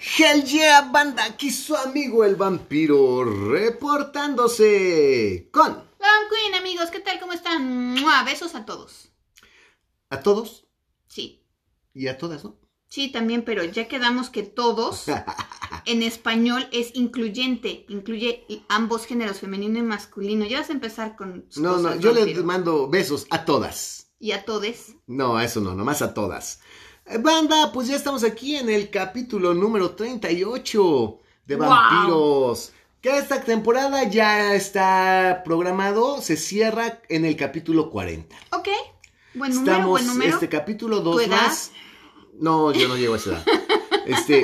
Hell yeah, banda, aquí su amigo el vampiro reportándose con... Long Queen, amigos, ¿qué tal? ¿Cómo están? ¡Mua! Besos a todos. A todos Sí, y a todas, ¿no? sí, también, pero ya quedamos que todos en español es incluyente, incluye ambos géneros, femenino y masculino. Ya vas a empezar con... No, no, yo les mando besos a todas. Y a todes. No, a eso no, nomás a todas. Eh, Banda, pues ya estamos aquí en el capítulo número 38 de ¡Wow! Vampiros. Que esta temporada ya está programado, se cierra en el capítulo 40. Ok, buen número, Estamos, buen número. este capítulo, dos ¿Tu edad? más. No, yo no llego a esa edad. Este,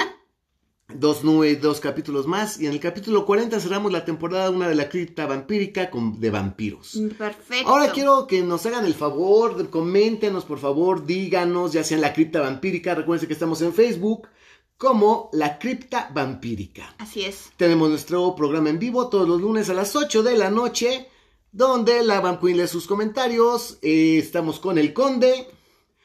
dos, nue- dos capítulos más. Y en el capítulo 40 cerramos la temporada una de la cripta vampírica con, de vampiros. Perfecto. Ahora quiero que nos hagan el favor, coméntenos por favor, díganos, ya sea en la cripta vampírica, recuerden que estamos en Facebook como la cripta vampírica. Así es. Tenemos nuestro programa en vivo todos los lunes a las 8 de la noche, donde la Van Queen lee sus comentarios, eh, estamos con el conde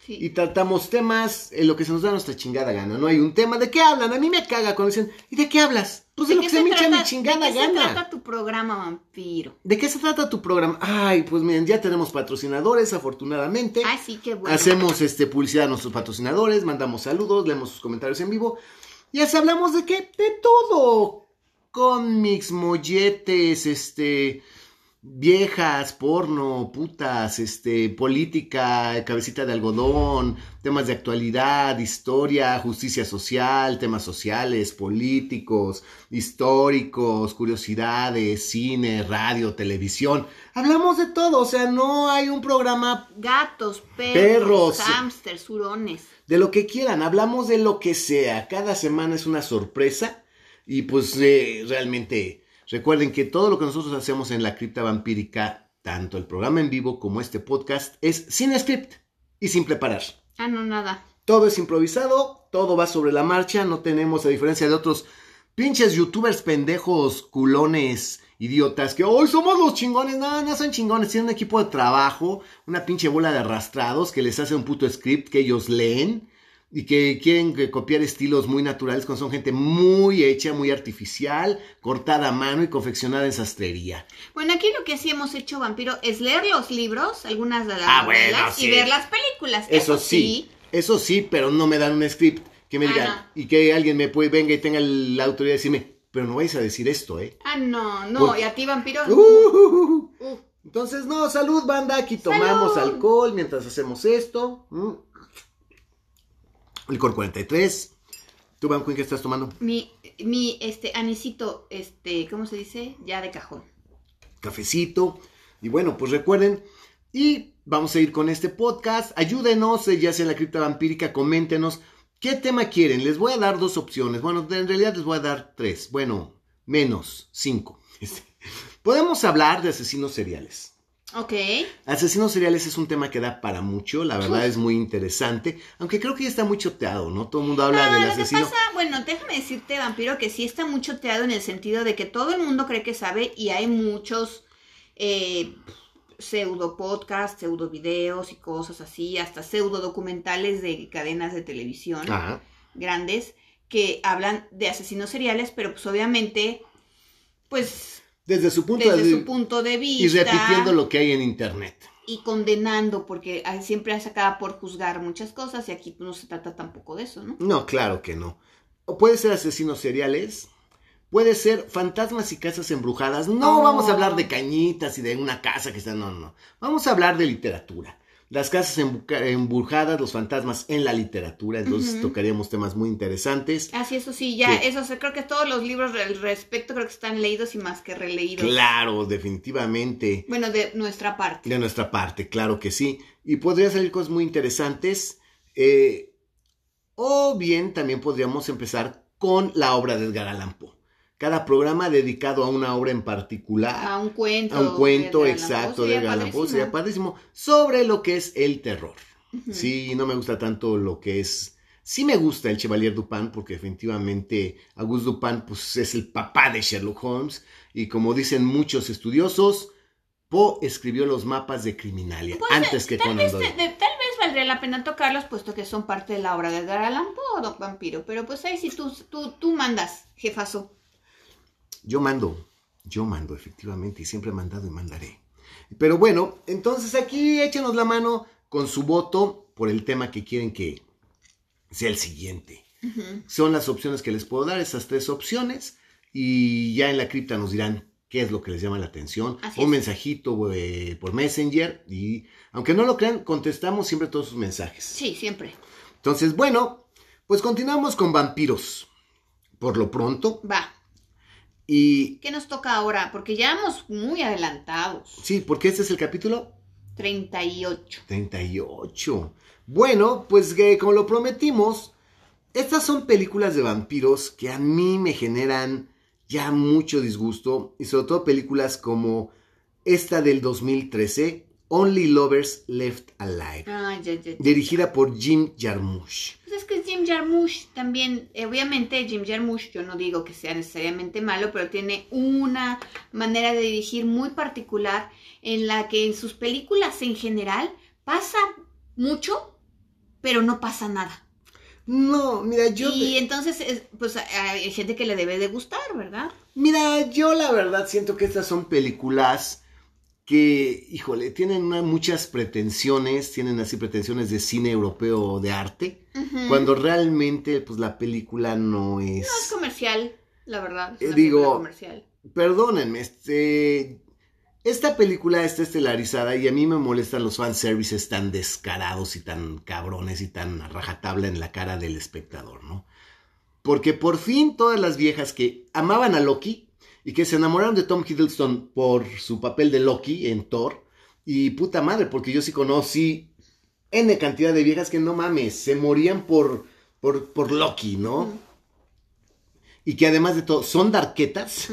Sí. y tratamos temas en lo que se nos da nuestra chingada gana. No hay un tema, ¿de qué hablan? A mí me caga cuando dicen, ¿y de qué hablas? Pues de, lo que se me hincha mi chingada ¿De qué gana. se trata tu programa, vampiro? ¿De qué se trata tu programa? Ay, pues miren, ya tenemos patrocinadores, afortunadamente. Ay, sí, qué bueno. Hacemos este, publicidad a nuestros patrocinadores, mandamos saludos, leemos sus comentarios en vivo. Y así hablamos de qué? De todo. Cómics, molletes, este. Viejas, porno, putas, este, política, cabecita de algodón, temas de actualidad, historia, justicia social, temas sociales, políticos, históricos, curiosidades, cine, radio, televisión. Hablamos de todo, o sea, no hay un programa Gatos, perros, Perros. hámsters, hurones. de lo que quieran, hablamos de lo que sea. Cada semana es una sorpresa y pues eh, realmente recuerden que todo lo que nosotros hacemos en la cripta vampírica, tanto el programa en vivo como este podcast, es sin script y sin preparar. Ah, no, nada. Todo es improvisado, todo va sobre la marcha, no tenemos, a diferencia de otros pinches youtubers pendejos, culones, idiotas, que hoy somos los chingones, no, no son chingones, tienen un equipo de trabajo, una pinche bola de arrastrados que les hace un puto script que ellos leen y que quieren que copiar estilos muy naturales cuando son gente muy hecha, muy artificial, cortada a mano y confeccionada en sastrería. Bueno, aquí lo que sí hemos hecho, vampiro, es leer los libros, algunas de las Ah, bueno, novelas, sí. y ver las películas. Eso, sí, eso sí, pero no me dan un script que me Ah, digan no. y que alguien me puede, venga y tenga la autoridad de decirme, pero no vais a decir esto, ¿eh? Ah, no, no. Por- ¿Y a ti, vampiro? Uh, Uh, Entonces, no, salud, banda. Aquí tomamos ¡Salud! alcohol mientras hacemos esto. Mm. Licor 43. ¿Tú, Van Queen, qué estás tomando? mi, mi, este, anisito, este, ¿cómo se dice? Ya de cajón. Cafecito. Y bueno, pues recuerden. Y vamos a ir con este podcast. Ayúdenos, eh, ya sea en la cripta vampírica, coméntenos qué tema quieren. Les voy a dar dos opciones. Bueno, en realidad les voy a dar tres. Bueno, menos cinco. Este, Podemos hablar de asesinos seriales. Ok. Asesinos seriales es un tema que da para mucho, la verdad es muy interesante, aunque creo que ya está muy choteado, ¿no? Todo el mundo habla Ah, del lo que asesino. pasa, bueno, déjame decirte, vampiro, que sí está muy choteado en el sentido de que todo el mundo cree que sabe y hay muchos eh, pseudo podcasts, pseudo videos y cosas así, hasta pseudo documentales de cadenas de televisión Ajá. grandes que hablan de asesinos seriales, pero pues obviamente, pues Desde su punto desde de su vista punto de vista y repitiendo lo que hay en internet. y condenando, porque siempre se acaba por juzgar muchas cosas y aquí no se trata tampoco de eso, ¿no? No, claro que no. O puede ser asesinos seriales, puede ser fantasmas y casas embrujadas. No Oh. vamos a hablar de cañitas y de una casa que está, no, no, no. Vamos a hablar de literatura. Las casas embrujadas, los fantasmas en la literatura, entonces tocaríamos temas muy interesantes. Así, eso sí, ya, Sí. eso creo que todos los libros al respecto creo que están leídos y más que releídos. Claro, definitivamente. Bueno, de nuestra parte. De nuestra parte, claro que sí. Y podría salir cosas muy interesantes. eh, o bien también podríamos empezar con la obra de Edgar Allan Poe. Cada programa dedicado a una obra en particular, A un cuento. a un cuento de exacto de Edgar sería padrísimo, sobre lo que es el terror. Sí, no me gusta tanto lo que es... Sí me gusta el Chevalier Dupin porque definitivamente Auguste Dupin pues, es el papá de Sherlock Holmes y como dicen muchos estudiosos, Poe escribió los mapas de Criminalia Pues, antes que Conan Doyle. tal vez valdría la pena tocarlos, puesto que son parte de la obra de Edgar Allan Poe, Don Vampiro. Pero pues ahí sí tú, tú, tú mandas, jefazo. Yo mando, yo mando, efectivamente, y siempre he mandado y mandaré. Pero bueno, entonces aquí échenos la mano con su voto por el tema que quieren que sea el siguiente. Son las opciones que les puedo dar, esas tres opciones, y ya en la cripta nos dirán qué es lo que les llama la atención. Así Un es. mensajito eh, por Messenger, y aunque no lo crean, contestamos siempre todos sus mensajes. Sí, siempre. Entonces, bueno, pues continuamos con vampiros. Por lo pronto, Va. Y ¿Qué nos toca ahora? Porque ya vamos muy adelantados. sí, porque este es el capítulo 38. 38. Bueno, pues que como lo prometimos, estas son películas de vampiros que a mí me generan ya mucho disgusto y sobre todo películas como esta del 2013, Only Lovers Left Alive, Ah, ya, ya, ya. dirigida por Jim Jarmusch. Pues es que Jim Jarmusch también, eh, obviamente Jim Jarmusch, yo no digo que sea necesariamente malo, pero tiene una manera de dirigir muy particular en la que en sus películas en general pasa mucho, pero no pasa nada. No, mira, yo y entonces, es- pues hay gente que le debe de gustar, ¿verdad? Mira, yo la verdad siento que estas son películas que, híjole, tienen una- muchas pretensiones, tienen así pretensiones de cine europeo de arte, cuando realmente pues la película no es... No es comercial, la verdad. Es Eh, digo- comercial. Perdónenme, este... Esta película está estelarizada y a mí me molestan los fanservices tan descarados y tan cabrones y tan a rajatabla en la cara del espectador, ¿no? Porque por fin todas las viejas que amaban a Loki y que se enamoraron de Tom Hiddleston por su papel de Loki en Thor, y puta madre, porque yo sí conocí N cantidad de viejas que no mames, se morían por, por, por Loki, ¿no? Y que además de todo son darquetas.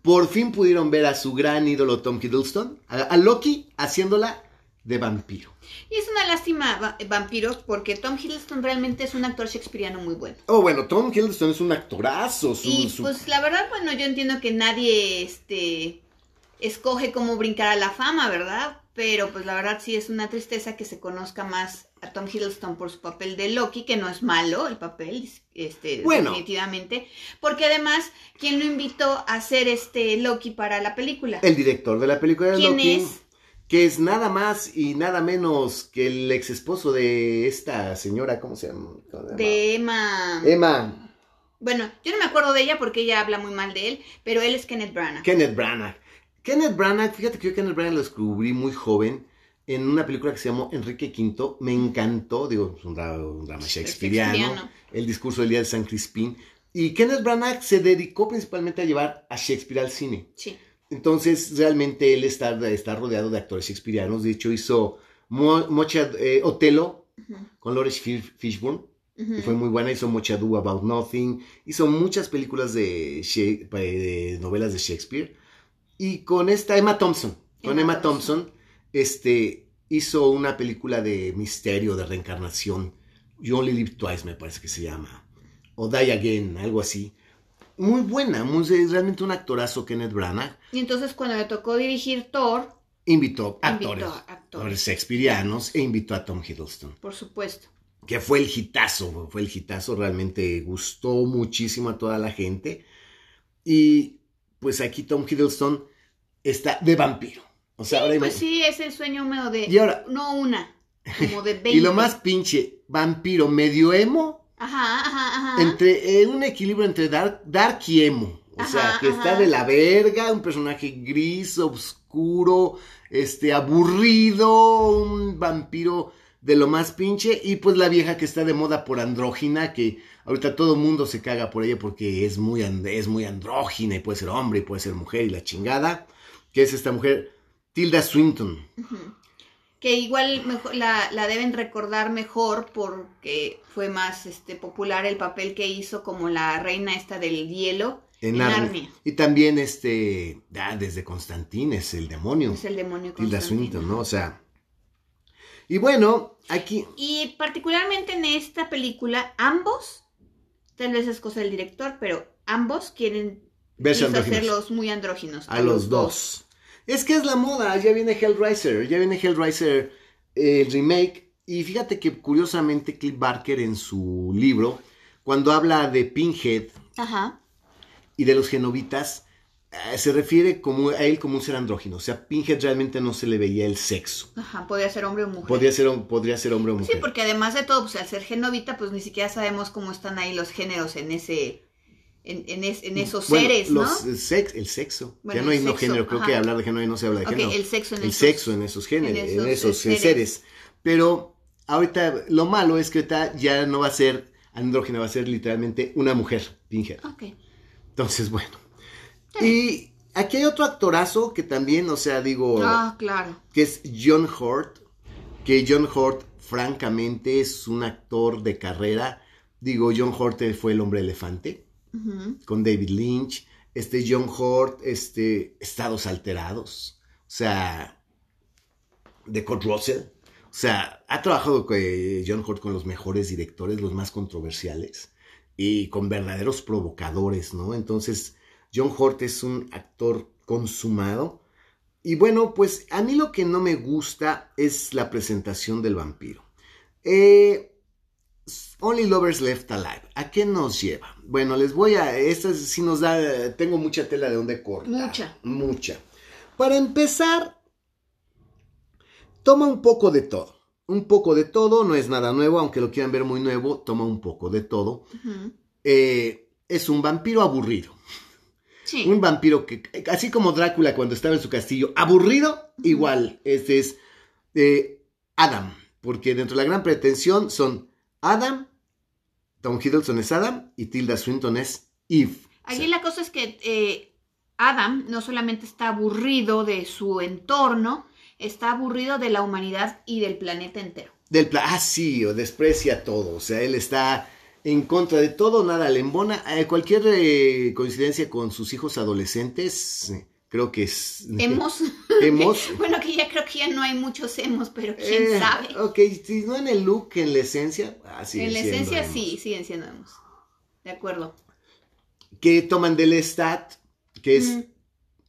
Por fin pudieron ver a su gran ídolo Tom Hiddleston, a, a Loki haciéndola de vampiro. Y es una lástima, va- vampiros, porque Tom Hiddleston realmente es un actor shakespeariano muy bueno. Oh, bueno, Tom Hiddleston es un actorazo. Su, Y su- pues la verdad, bueno, yo entiendo que nadie este escoge cómo brincar a la fama, ¿verdad? Pero pues la verdad sí es una tristeza que se conozca más a Tom Hiddleston por su papel de Loki, que no es malo el papel, este, Bueno. definitivamente. Porque además, ¿quién lo invitó a hacer este Loki para la película? el director de la película de ¿Quién Loki, es? Que es nada más y nada menos que el ex esposo de esta señora, ¿cómo se llama? ¿Cómo se llama? De Emma. Emma Bueno, yo no me acuerdo de ella porque ella habla muy mal de él, pero él es Kenneth Branagh. Kenneth Branagh. Kenneth Branagh, fíjate que yo Kenneth Branagh lo descubrí muy joven en una película que se llamó Enrique V. Me encantó, digo, es un drama, Shakespeariano. el discurso del día de San Crispín. Y Kenneth Branagh se dedicó principalmente a llevar a Shakespeare al cine. Sí. Entonces, realmente él está, está rodeado de actores shakespearianos. De hecho, hizo Mo- Mocha, eh, Otelo con Lawrence Fish- Fishburne. ujú. que fue muy buena. Hizo Much Ado About Nothing. Hizo muchas películas de, Shake- de novelas de Shakespeare. Y con esta Emma Thompson. Con Emma Emma, Thompson. Thompson. este, hizo una película de misterio, de reencarnación. You Only Live Twice, me parece que se llama. O Die Again, algo así. Muy buena, muy, es realmente un actorazo Kenneth Branagh. Y entonces cuando le tocó dirigir Thor, Invitó Invitó actores, a actores. shakespearianos e invitó a Tom Hiddleston por supuesto. que fue el hitazo, fue el hitazo, realmente gustó muchísimo a toda la gente. Y pues aquí Tom Hiddleston está de vampiro. O sea, ahora Pues sí, es el sueño húmedo de... Y ahora- No una, como de 20. Y lo más pinche, vampiro medio emo, Ajá, ajá, ajá. entre eh, un equilibrio entre dark, dark y emo. O sea, Ajá, que está de la verga, un personaje gris, oscuro, este, aburrido, un vampiro de lo más pinche, y pues la vieja que está de moda por andrógina, que ahorita todo el mundo se caga por ella porque es muy, and- es muy andrógina, y puede ser hombre, y puede ser mujer, y la chingada, que es esta mujer, Tilda Swinton. Ujú. Que igual mejor, la, la deben recordar mejor porque fue más este, popular el papel que hizo como la reina esta del hielo En en Narnia. Narnia. Y también este, ah, desde Constantín es el demonio. Es el demonio Tilda. Swinton, ¿no? O sea. Y bueno, aquí. Y particularmente en esta película, ambos, tal vez es cosa del director, pero ambos quieren hacerlos muy andróginos. A los dos. Es que es la moda, ya viene Hellraiser, ya viene Hellraiser, eh, el remake, Y fíjate que curiosamente Cliff Barker en su libro, cuando habla de Pinhead Ajá. y de los genovitas, eh, se refiere como, a él como un ser andrógino. O sea, Pinhead realmente no se le veía el sexo. Ajá, podría ser hombre o mujer. Podría ser, podría ser hombre o mujer. Sí, porque además de todo, pues al ser genovita, pues ni siquiera sabemos cómo están ahí los géneros en ese, en, en, es- en esos Bueno, seres, ¿no? los, el, sex- el sexo. Bueno, ya no hay no género. Creo ajá. que hablar de género no se habla de género. el sexo en el esos- sexo en esos géneros, en esos, esos seres. seres. Pero ahorita lo malo es que ahorita ya no va a ser andrógena, va a ser literalmente una mujer, Pinhead. Ok. Entonces, bueno. Y aquí hay otro actorazo que también, o sea, digo, Ah, claro. que es John Hurt, que John Hurt, francamente, es un actor de carrera. Digo, John Hurt fue el hombre elefante Con David Lynch. Este John Hurt, este, Estados Alterados. O sea, de Kurt Russell. O sea, ha trabajado John Hurt con los mejores directores, los más controversiales y con verdaderos provocadores, ¿no? Entonces, John Hurt es un actor consumado. Y bueno, pues a mí lo que no me gusta es la presentación del vampiro. Eh, Only Lovers Left Alive. ¿A qué nos lleva? Bueno, les voy a. Esta sí nos da. Tengo mucha tela de donde cortar. Mucha. Mucha. Para empezar, toma un poco de todo. Un poco de todo, no es nada nuevo, aunque lo quieran ver muy nuevo, toma un poco de todo. Eh, es un vampiro aburrido. Sí. Un vampiro que, así como Drácula cuando estaba en su castillo, aburrido, igual, este es eh, Adam, porque dentro de la gran pretensión son Adam, Tom Hiddleston es Adam y Tilda Swinton es Eve. Aquí la cosa es que eh, Adam no solamente está aburrido de su entorno, está aburrido de la humanidad y del planeta entero. del pla- ah, sí, o desprecia todo, o sea, él está en contra de todo, nada le embona. Eh, cualquier eh, coincidencia con sus hijos adolescentes, creo que es... Hemos. Hemos. bueno, que ya creo que ya no hay muchos hemos, pero quién Eh, sabe. Ok, si no en el look, en la esencia. ah, sigue en la esencia emos. sí, siguen siendo hemos. De acuerdo. Que toman del Lestat, que es Mm.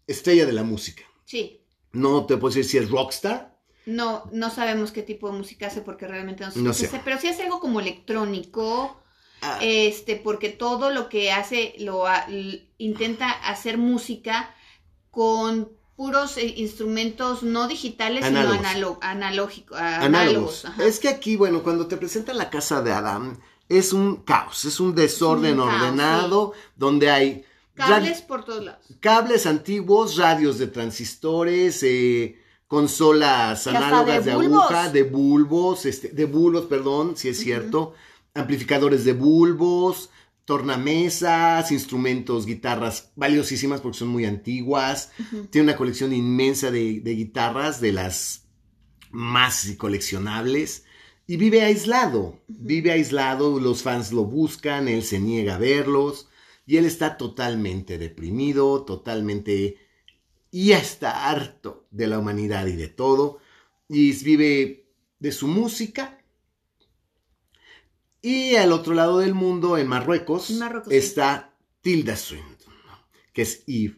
estrella de la música. Sí. No te puedo decir si es rockstar. No, no sabemos qué tipo de música hace porque realmente no, No sé. Pero sí hace algo como electrónico, Ah, este, porque todo lo que hace lo ha- l- intenta hacer música con puros eh, instrumentos no digitales, Análogos. sino analo- analógico- a- análogos. Es que aquí, bueno, cuando te presentan la casa de Adam, es un caos, es un desorden Es un caos, ordenado, donde hay Cables por todos lados. cables antiguos, radios de transistores, eh, consolas Y análogas de aguja, de bulbos, este, de bulbos, perdón, si es cierto, amplificadores de bulbos, tornamesas, instrumentos, guitarras valiosísimas porque son muy antiguas. Tiene una colección inmensa de, de guitarras, de las más coleccionables. Y vive aislado, vive aislado, los fans lo buscan, él se niega a verlos. Y él está totalmente deprimido, totalmente... Y está harto de la humanidad y de todo. Y vive de su música. Y al otro lado del mundo, en Marruecos, sí. está Tilda Swinton, que es Eve.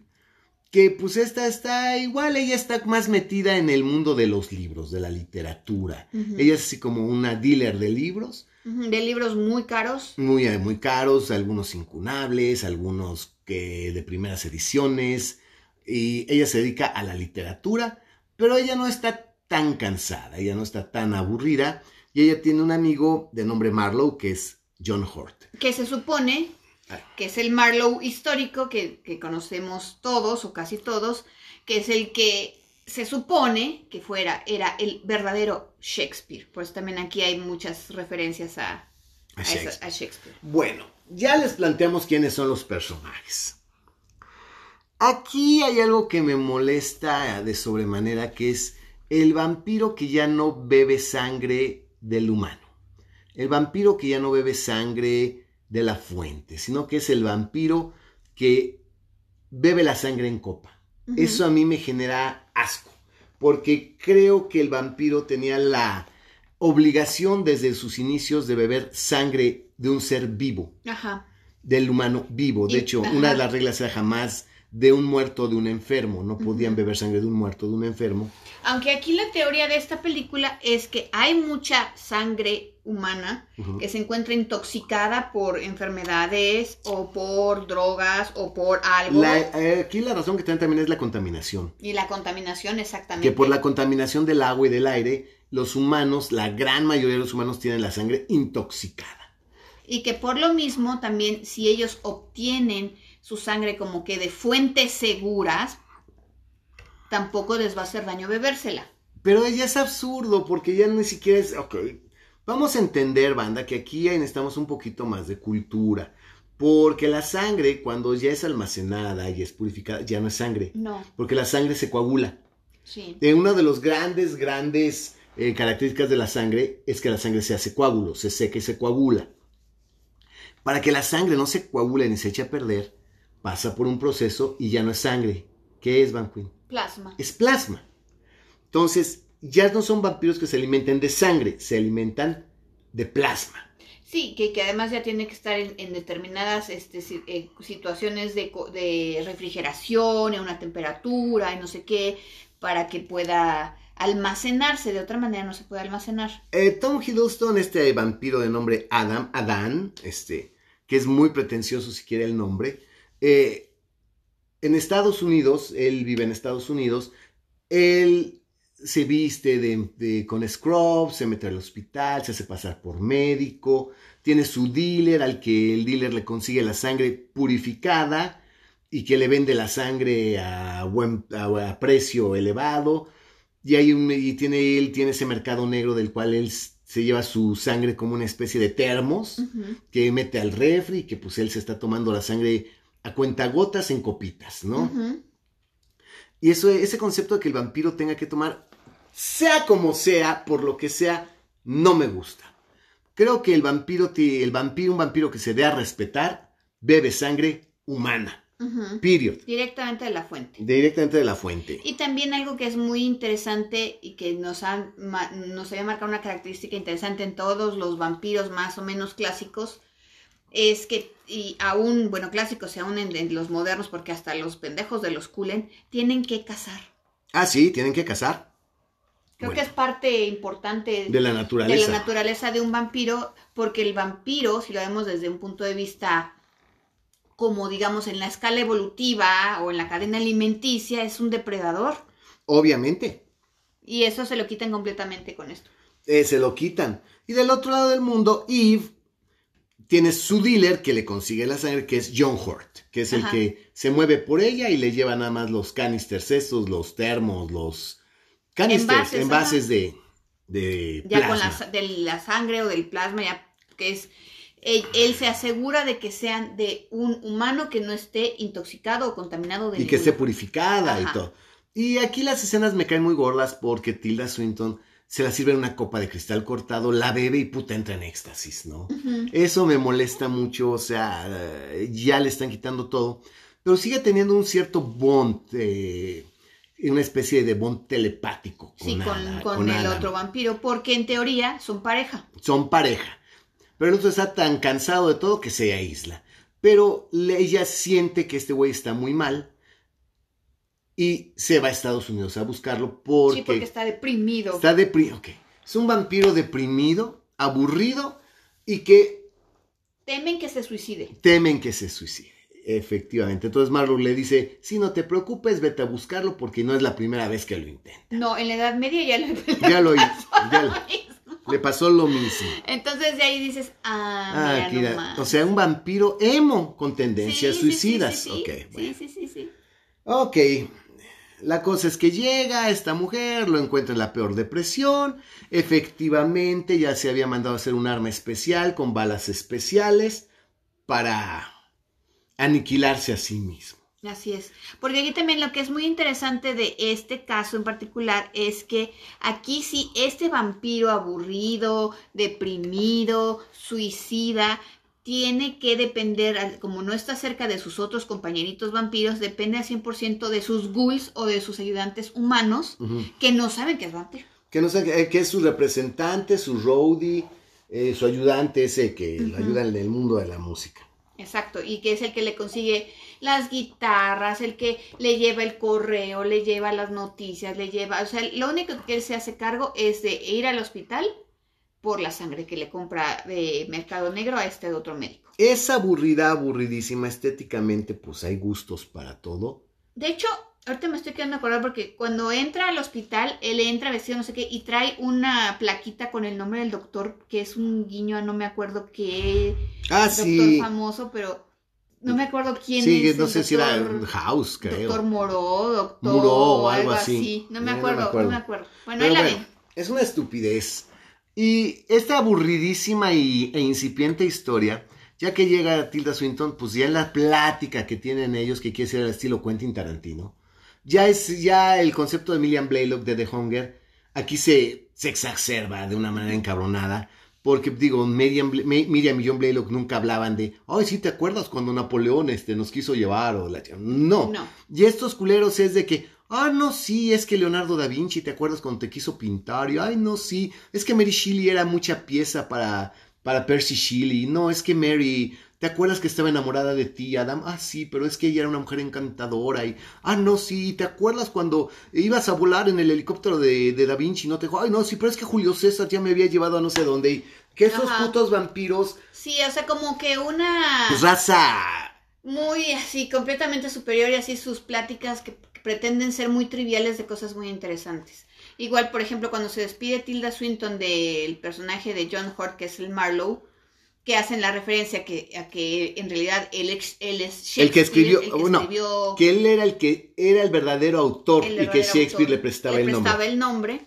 Que pues esta está igual, ella está más metida en el mundo de los libros, de la literatura. Ella es así como una dealer de libros De libros muy caros. muy, eh, muy caros, algunos incunables, algunos que de primeras ediciones, y ella se dedica a la literatura, pero ella no está tan cansada, ella no está tan aburrida, y ella tiene un amigo de nombre Marlowe que es John Hort. que se supone Ay. que es el Marlowe histórico que, que conocemos todos o casi todos, que es el que se supone que fuera, era el verdadero Shakespeare. Pues también aquí hay muchas referencias a, A a esa- Shakespeare. a Shakespeare. Bueno, ya les planteamos quiénes son los personajes. Aquí hay algo que me molesta de sobremanera, que es el vampiro que ya no bebe sangre del humano. El vampiro que ya no bebe sangre de la fuente, sino que es el vampiro que bebe la sangre en copa. Eso a mí me genera asco, porque creo que el vampiro tenía la obligación desde sus inicios de beber sangre de un ser vivo Ajá. del humano vivo. De Y- hecho, ajá. una de las reglas era jamás de un muerto de un enfermo, no podían beber sangre de un muerto de un enfermo. Aunque aquí la teoría de esta película es que hay mucha sangre humana que se encuentra intoxicada por enfermedades o por drogas o por algo. Eh, aquí la razón que tienen también es la contaminación. Y la contaminación, exactamente. Que por la contaminación del agua y del aire, los humanos, la gran mayoría de los humanos tienen la sangre intoxicada. Y que por lo mismo también si ellos obtienen su sangre como que de fuentes seguras, tampoco les va a hacer daño bebérsela. Pero ya es absurdo porque ya ni siquiera es... Ok, vamos a entender, banda, que aquí necesitamos un poquito más de cultura. Porque la sangre, cuando ya es almacenada y es purificada, ya no es sangre. No. Porque la sangre se coagula. Sí. Eh, una de los grandes, grandes eh, características de la sangre es que la sangre se hace coágulo, se seca y se coagula. Para que la sangre no se coagule ni se eche a perder, pasa por un proceso y ya no es sangre. ¿Qué es, Van Queen? Plasma. Es plasma. Entonces, ya no son vampiros que se alimenten de sangre, se alimentan de plasma. Sí, que, que además ya tiene que estar en, determinadas este, eh, situaciones de, de, refrigeración, en una temperatura, y no sé qué, para que pueda almacenarse. De otra manera no se puede almacenar. Eh, Tom Hiddleston, este vampiro de nombre Adam, Adán, este, que es muy pretencioso si quiere el nombre, eh, en Estados Unidos, él vive en Estados Unidos, él se viste de, con scrubs, se mete al hospital, se hace pasar por médico, tiene su dealer al que el dealer le consigue la sangre purificada y que le vende la sangre a, buen, a, precio elevado. Y, hay un, y tiene, él tiene ese mercado negro del cual él se lleva su sangre como una especie de termos que mete al refri, que pues él se está tomando la sangre a cuentagotas en copitas, ¿no? Y eso, ese concepto de que el vampiro tenga que tomar, sea como sea, por lo que sea, no me gusta. Creo que el vampiro, el vampiro, un vampiro que se dé a respetar, bebe sangre humana. Period. Directamente de la fuente. Directamente de la fuente. Y también algo que es muy interesante y que nos, han, nos había marcado una característica interesante en todos los vampiros más o menos clásicos, es que, y aún, bueno, clásicos y aún en, los modernos, porque hasta los pendejos de los culen, tienen que cazar. Ah, sí, tienen que cazar. Creo que es parte importante de la naturaleza. De la naturaleza de un vampiro, porque el vampiro, si lo vemos desde un punto de vista como digamos en la escala evolutiva o en la cadena alimenticia, es un depredador. Obviamente. Y eso se lo quitan completamente con esto. Eh, se lo quitan. Y del otro lado del mundo, Eve tiene su dealer que le consigue la sangre, que es John Hurt, que es el que se mueve por ella y le lleva nada más los canisters estos, los termos, los canisters, envases, de, de Ya con la, de la sangre o del plasma, ya que es... Él, se asegura de que sean de un humano que no esté intoxicado o contaminado de Y que esté purificada y todo. Y aquí las escenas me caen muy gordas porque Tilda Swinton se la sirve en una copa de cristal cortado, la bebe y puta entra en éxtasis, ¿no? Eso me molesta mucho, o sea, ya le están quitando todo, pero sigue teniendo un cierto bond, eh, una especie de bond telepático. Con sí, con, el otro vampiro, porque en teoría son pareja. Son pareja, pero el otro está tan cansado de todo que se aísla. Pero ella siente que este güey está muy mal y se va a Estados Unidos a buscarlo porque... Sí, porque está deprimido. Está deprimido, ok. Es un vampiro deprimido, aburrido y que... Temen que se suicide. Temen que se suicide, efectivamente. Entonces Marlowe le dice, si no te preocupes, vete a buscarlo porque no es la primera vez que lo intenta. No, en la Edad Media ya lo, ya lo hizo. le pasó lo mismo. Entonces de ahí dices, ah, mira O sea, un vampiro emo con tendencias suicidas. Sí, sí, sí, sí, sí. Ok, la cosa es que llega esta mujer, lo encuentra en la peor depresión. Efectivamente, ya se había mandado a hacer un arma especial con balas especiales para aniquilarse a sí mismo. Así es. Porque aquí también lo que es muy interesante de este caso en particular es que aquí sí, este vampiro aburrido, deprimido, suicida, tiene que depender, como no está cerca de sus otros compañeritos vampiros, depende al 100% de sus ghouls o de sus ayudantes humanos que no saben que es vampiro. Que no saben que, es su representante, su roadie, eh, su ayudante ese que lo ayuda en el mundo de la música. Exacto, y que es el que le consigue las guitarras, el que le lleva el correo, le lleva las noticias, le lleva, o sea, lo único que él se hace cargo es de ir al hospital por la sangre que le compra de Mercado Negro a este otro médico. Es aburrida, aburridísima estéticamente, pues hay gustos para todo. De hecho, ahorita me estoy quedando acordar porque cuando entra al hospital, él entra vestido no sé qué y trae una plaquita con el nombre del doctor, que es un guiño a no me acuerdo qué Ah, doctor sí. famoso, pero no me acuerdo quién Sí, es. no el sé si era doctor- House, creo. Doctor Moró, doctor Muró o algo algo así. así. No me no me acuerdo, no me acuerdo. acuerdo. Bueno, Pero ahí la bueno, ven. es una estupidez. Y esta aburridísima y, e incipiente historia, ya que llega Tilda Swinton, pues ya en la plática que tienen ellos, que quiere ser al estilo Quentin Tarantino, ya es ya el concepto de Millian Blaylock de The Hunger, aquí se, se exacerba de una manera encabronada. Porque digo, Miriam, Miriam y John Blaylock nunca hablaban de, ay, sí, ¿te acuerdas cuando Napoleón este, nos quiso llevar? O la... ch-?" No, No. y estos culeros es de que, ah, no, sí, es que Leonardo da Vinci, ¿te acuerdas cuando te quiso pintar? Y, ay, no, sí, es que Mary Shelley era mucha pieza para, para Percy Shelley. No, es que Mary, ¿te acuerdas que estaba enamorada de ti, Adam? Ah, sí, pero es que ella era una mujer encantadora. Y, ah, no, sí, ¿te acuerdas cuando ibas a volar en el helicóptero de, de da Vinci? No te dijo, ay, no, sí, pero es que Julio César ya me había llevado a no sé dónde. Y que esos Ajá. putos vampiros, Sí, o sea, como que una raza. muy así, completamente superior y así sus pláticas que pretenden ser muy triviales de cosas muy interesantes. Igual, por ejemplo, cuando se despide Tilda Swinton del personaje de John Hurt, que es el Marlowe, que hacen la referencia que, a que en realidad él, ex- él es El que escribió- Shakespeare, el que bueno, escribió Que él era el que era el verdadero autor el y que Shakespeare autor, le prestaba el nombre. prestaba el nombre,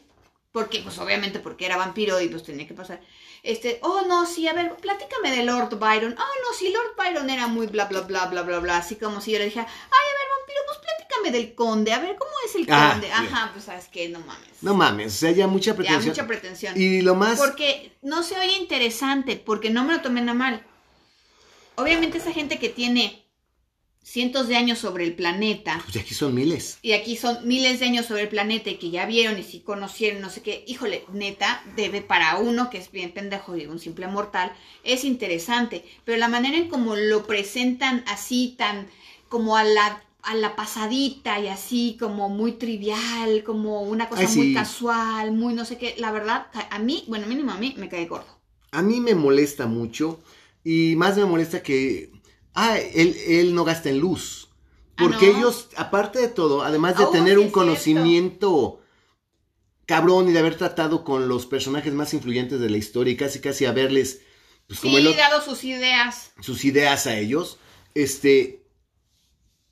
porque, pues obviamente porque era vampiro y pues tenía que pasar. Este, oh no, sí, a ver, platícame de Lord Byron. Oh no, sí, Lord Byron era muy bla, bla, bla, bla, bla, bla. Así como si yo le dijera, ay, a ver, pues platícame del conde. A ver, ¿cómo es el Ah, conde? sí. Ajá, pues sabes que no mames. No mames, o sea, ya mucha ya, pretensión. mucha pretensión. Y lo más. Porque no se oye interesante, porque no me lo tomen a mal. Obviamente esa gente que tiene cientos de años sobre el planeta, Pues aquí son miles. y aquí son miles de años sobre el planeta y que ya vieron y si conocieron, no sé qué, híjole, neta, debe para uno que es bien pendejo y un simple mortal, es interesante, pero la manera en cómo lo presentan así, tan como a la, a la pasadita y así como muy trivial, como una cosa Ay, muy casual, muy no sé qué, la verdad, a mí, bueno, mínimo a mí me cae gordo. A mí me molesta mucho. Y más me molesta que. Ah, él, él no gasta en luz. Ah, Porque ¿no? ellos, aparte de todo, además de Oh, tener un conocimiento cabrón y de haber tratado con los personajes más influyentes de la historia y casi casi haberles, pues como Sí, el dado sus ideas. sus ideas a ellos. Este,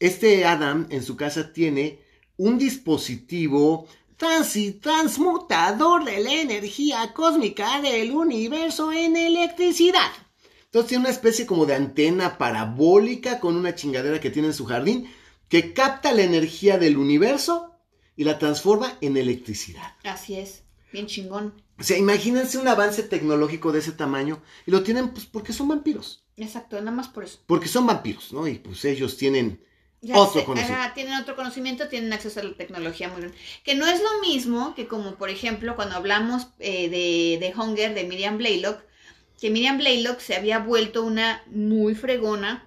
este Adam en su casa tiene un dispositivo transmutador de la energía cósmica del universo en electricidad. Entonces tiene una especie como de antena parabólica con una chingadera que tiene en su jardín que capta la energía del universo y la transforma en electricidad. Así es, bien chingón. O sea, imagínense un avance tecnológico de ese tamaño y lo tienen pues porque son vampiros. Exacto, nada más por eso. Porque son vampiros, ¿no? Y pues ellos tienen Ya otro sé, conocimiento. ajá, tienen otro conocimiento, tienen acceso a la tecnología muy bien. Que no es lo mismo que como, por ejemplo, cuando hablamos eh, de, de Hunger, de Miriam Blaylock, que Miriam Blaylock se había vuelto una muy fregona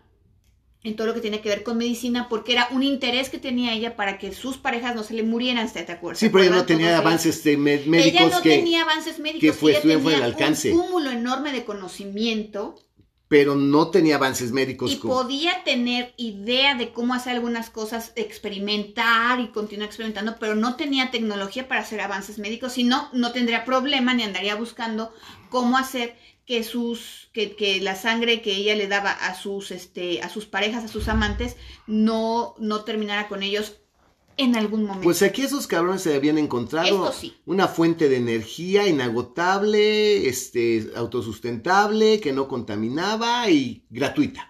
en todo lo que tiene que ver con medicina, porque era un interés que tenía ella para que sus parejas no se le murieran, ¿te acuerdas? Sí, pero ella no tenía avances de médicos ella no que... tenía avances médicos, que fue- ella tenía del alcance. un cúmulo enorme de conocimiento Pero no tenía avances médicos. y como- podía tener idea de cómo hacer algunas cosas, experimentar y continuar experimentando, pero no tenía tecnología para hacer avances médicos, si no, no tendría problema ni andaría buscando cómo hacer que sus que, que la sangre que ella le daba a sus este a sus parejas, a sus amantes, no no terminara con ellos en algún momento. Pues aquí esos cabrones se habían encontrado sí. una fuente de energía inagotable, este, autosustentable, que no contaminaba y gratuita.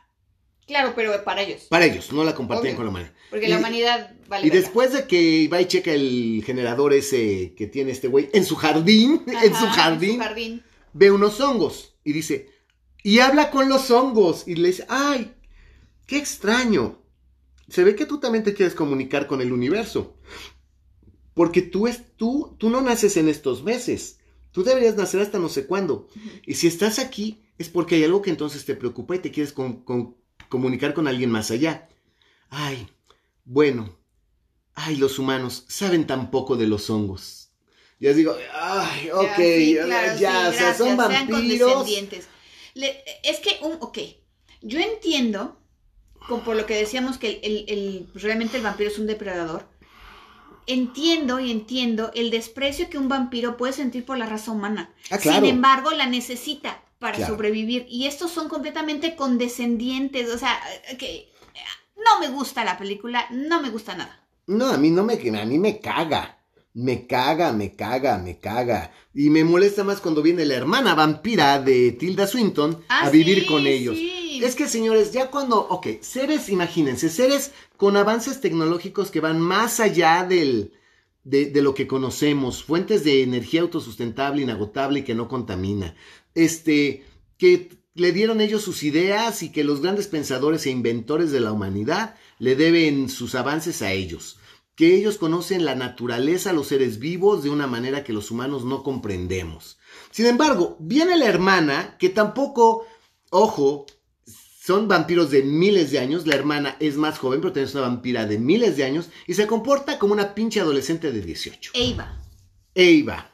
claro, pero para ellos, Para ellos, no la compartían Obvio. con la humanidad. porque y- la humanidad vale Y verga. después de que va y checa el generador ese que tiene este güey en su jardín, en su jardín, jardín. ve unos hongos y dice, y habla con los hongos y le dice, ay, qué extraño. Se ve que tú también te quieres comunicar con el universo. Porque tú, es, tú, tú no naces en estos meses. Tú deberías nacer hasta no sé cuándo. Y si estás aquí, es porque hay algo que entonces te preocupa y te quieres con- con- comunicar con alguien más allá. Ay, bueno, ay, los humanos saben tan poco de los hongos. Ya digo, ay, ok, ya, sea, son vampiros. es que, un, ok, yo entiendo, como por lo que decíamos que el, realmente el vampiro es un depredador, entiendo y entiendo el desprecio que un vampiro puede sentir por la raza humana. Ah, Sin embargo, la necesita para sobrevivir. Y estos son completamente condescendientes. O sea, que no me gusta la película, no me gusta nada. No, a mí no me, a mí me caga. Me caga, me caga, me caga. Y me molesta más cuando viene la hermana vampira de Tilda Swinton a ah, vivir con ellos. Es que, señores, ya cuando, ok, seres, imagínense, seres con avances tecnológicos que van más allá del, de, de, lo que conocemos, fuentes de energía autosustentable, inagotable y que no contamina. Este, que le dieron ellos sus ideas y que los grandes pensadores e inventores de la humanidad le deben sus avances a ellos, que ellos conocen la naturaleza, los seres vivos de una manera que los humanos no comprendemos. Sin embargo, viene la hermana, que tampoco, ojo, son vampiros de miles de años, la hermana es más joven, pero también es una vampira de miles de años, y se comporta como una pinche adolescente de 18. Eva. Eva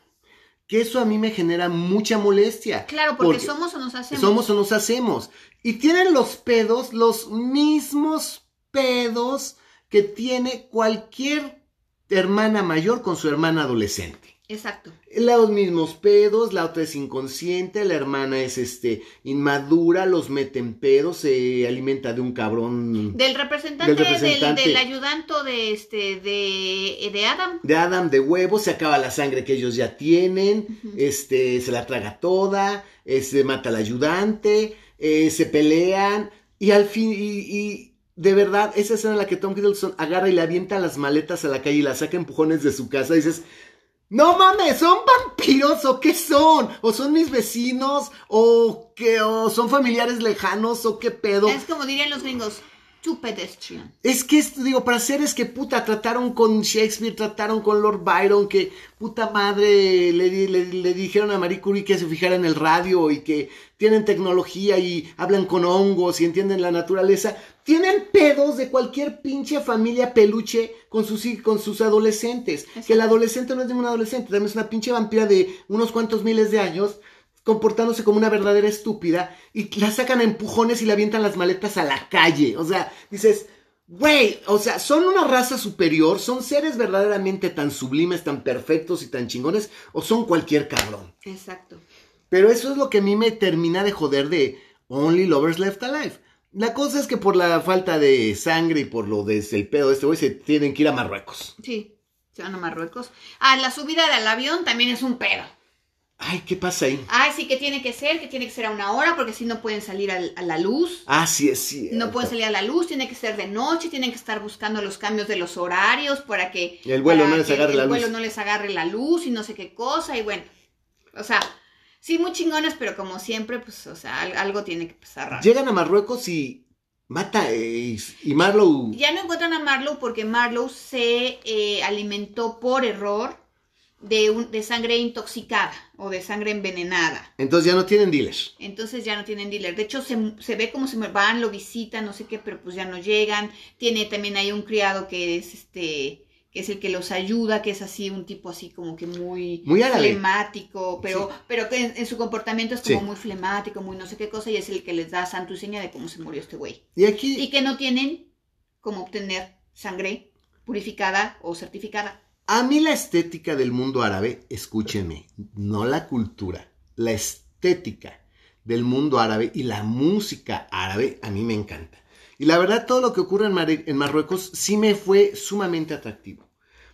que eso a mí me genera mucha molestia. Claro, porque, somos o nos hacemos. Somos o nos hacemos. Y tienen los pedos, los mismos pedos que tiene cualquier hermana mayor con su hermana adolescente. Exacto. Los mismos pedos, la otra es inconsciente, la hermana es este inmadura, los mete en pedos, se alimenta de un cabrón. Del representante, del, ayudante de este, de, de, Adam. De Adam, de huevo, se acaba la sangre que ellos ya tienen, este, se la traga toda, se mata al ayudante, eh, se pelean, y al fin, y, de verdad, esa escena en la que Tom Hiddleston agarra y le avienta las maletas a la calle y la saca empujones de su casa, dices, no mames, ¿son vampiros o qué son? ¿O son mis vecinos? ¿O qué? ¿O son familiares lejanos? ¿O qué pedo? Es como dirían los gringos, too pedestrian. Es que, digo, para seres que puta trataron con Shakespeare, trataron con Lord Byron, que puta madre le, le dijeron a Marie Curie que se fijara en el radio y que tienen tecnología y hablan con hongos y entienden la naturaleza tienen pedos de cualquier pinche familia peluche con sus, con sus adolescentes. Que el adolescente no es ningún adolescente, también es una pinche vampira de unos cuantos miles de años comportándose como una verdadera estúpida y la sacan a empujones y le avientan las maletas a la calle. O sea, dices, güey, o sea, son una raza superior, son seres verdaderamente tan sublimes, tan perfectos y tan chingones, o son cualquier cabrón. Exacto. Pero eso es lo que a mí me termina de joder de Only Lovers Left Alive. La cosa es que por la falta de sangre y por lo del pedo de este güey se tienen que ir a Marruecos. Sí, se van a Marruecos. Ah, la subida del avión también es un pedo. Ay, ¿qué pasa ahí? Ay, sí, que tiene que ser, que tiene que ser a una hora, porque si no pueden salir a, la luz. Ah, sí, sí. No pueden salir a la luz, tiene que ser de noche, tienen que estar buscando los cambios de los horarios para que... El vuelo no les agarre la luz. El vuelo no les agarre la luz y no sé qué cosa, y bueno, o sea, Sí, muy chingones, pero como siempre, pues, o sea, algo tiene que pasar Llegan a Marruecos y mata eh, y Marlowe. Ya no encuentran a Marlowe porque Marlowe se eh, alimentó por error de, un, de sangre intoxicada o de sangre envenenada. Entonces ya no tienen dealers. Entonces ya no tienen dealer. De hecho, se, se ve como se van, lo visitan, no sé qué, pero pues ya no llegan. Tiene también hay un criado que es este que es el que los ayuda, que es así, un tipo así como que muy, muy flemático, pero, pero que en, su comportamiento es como muy flemático, muy no sé qué cosa, y es el que les da santo y seña de cómo se murió este güey. Y aquí... Y que no tienen cómo obtener sangre purificada o certificada. A mí la estética del mundo árabe, escúchenme, no la cultura, la estética del mundo árabe y la música árabe a mí me encanta. Y la verdad, todo lo que ocurre en, Marruecos sí me fue sumamente atractivo.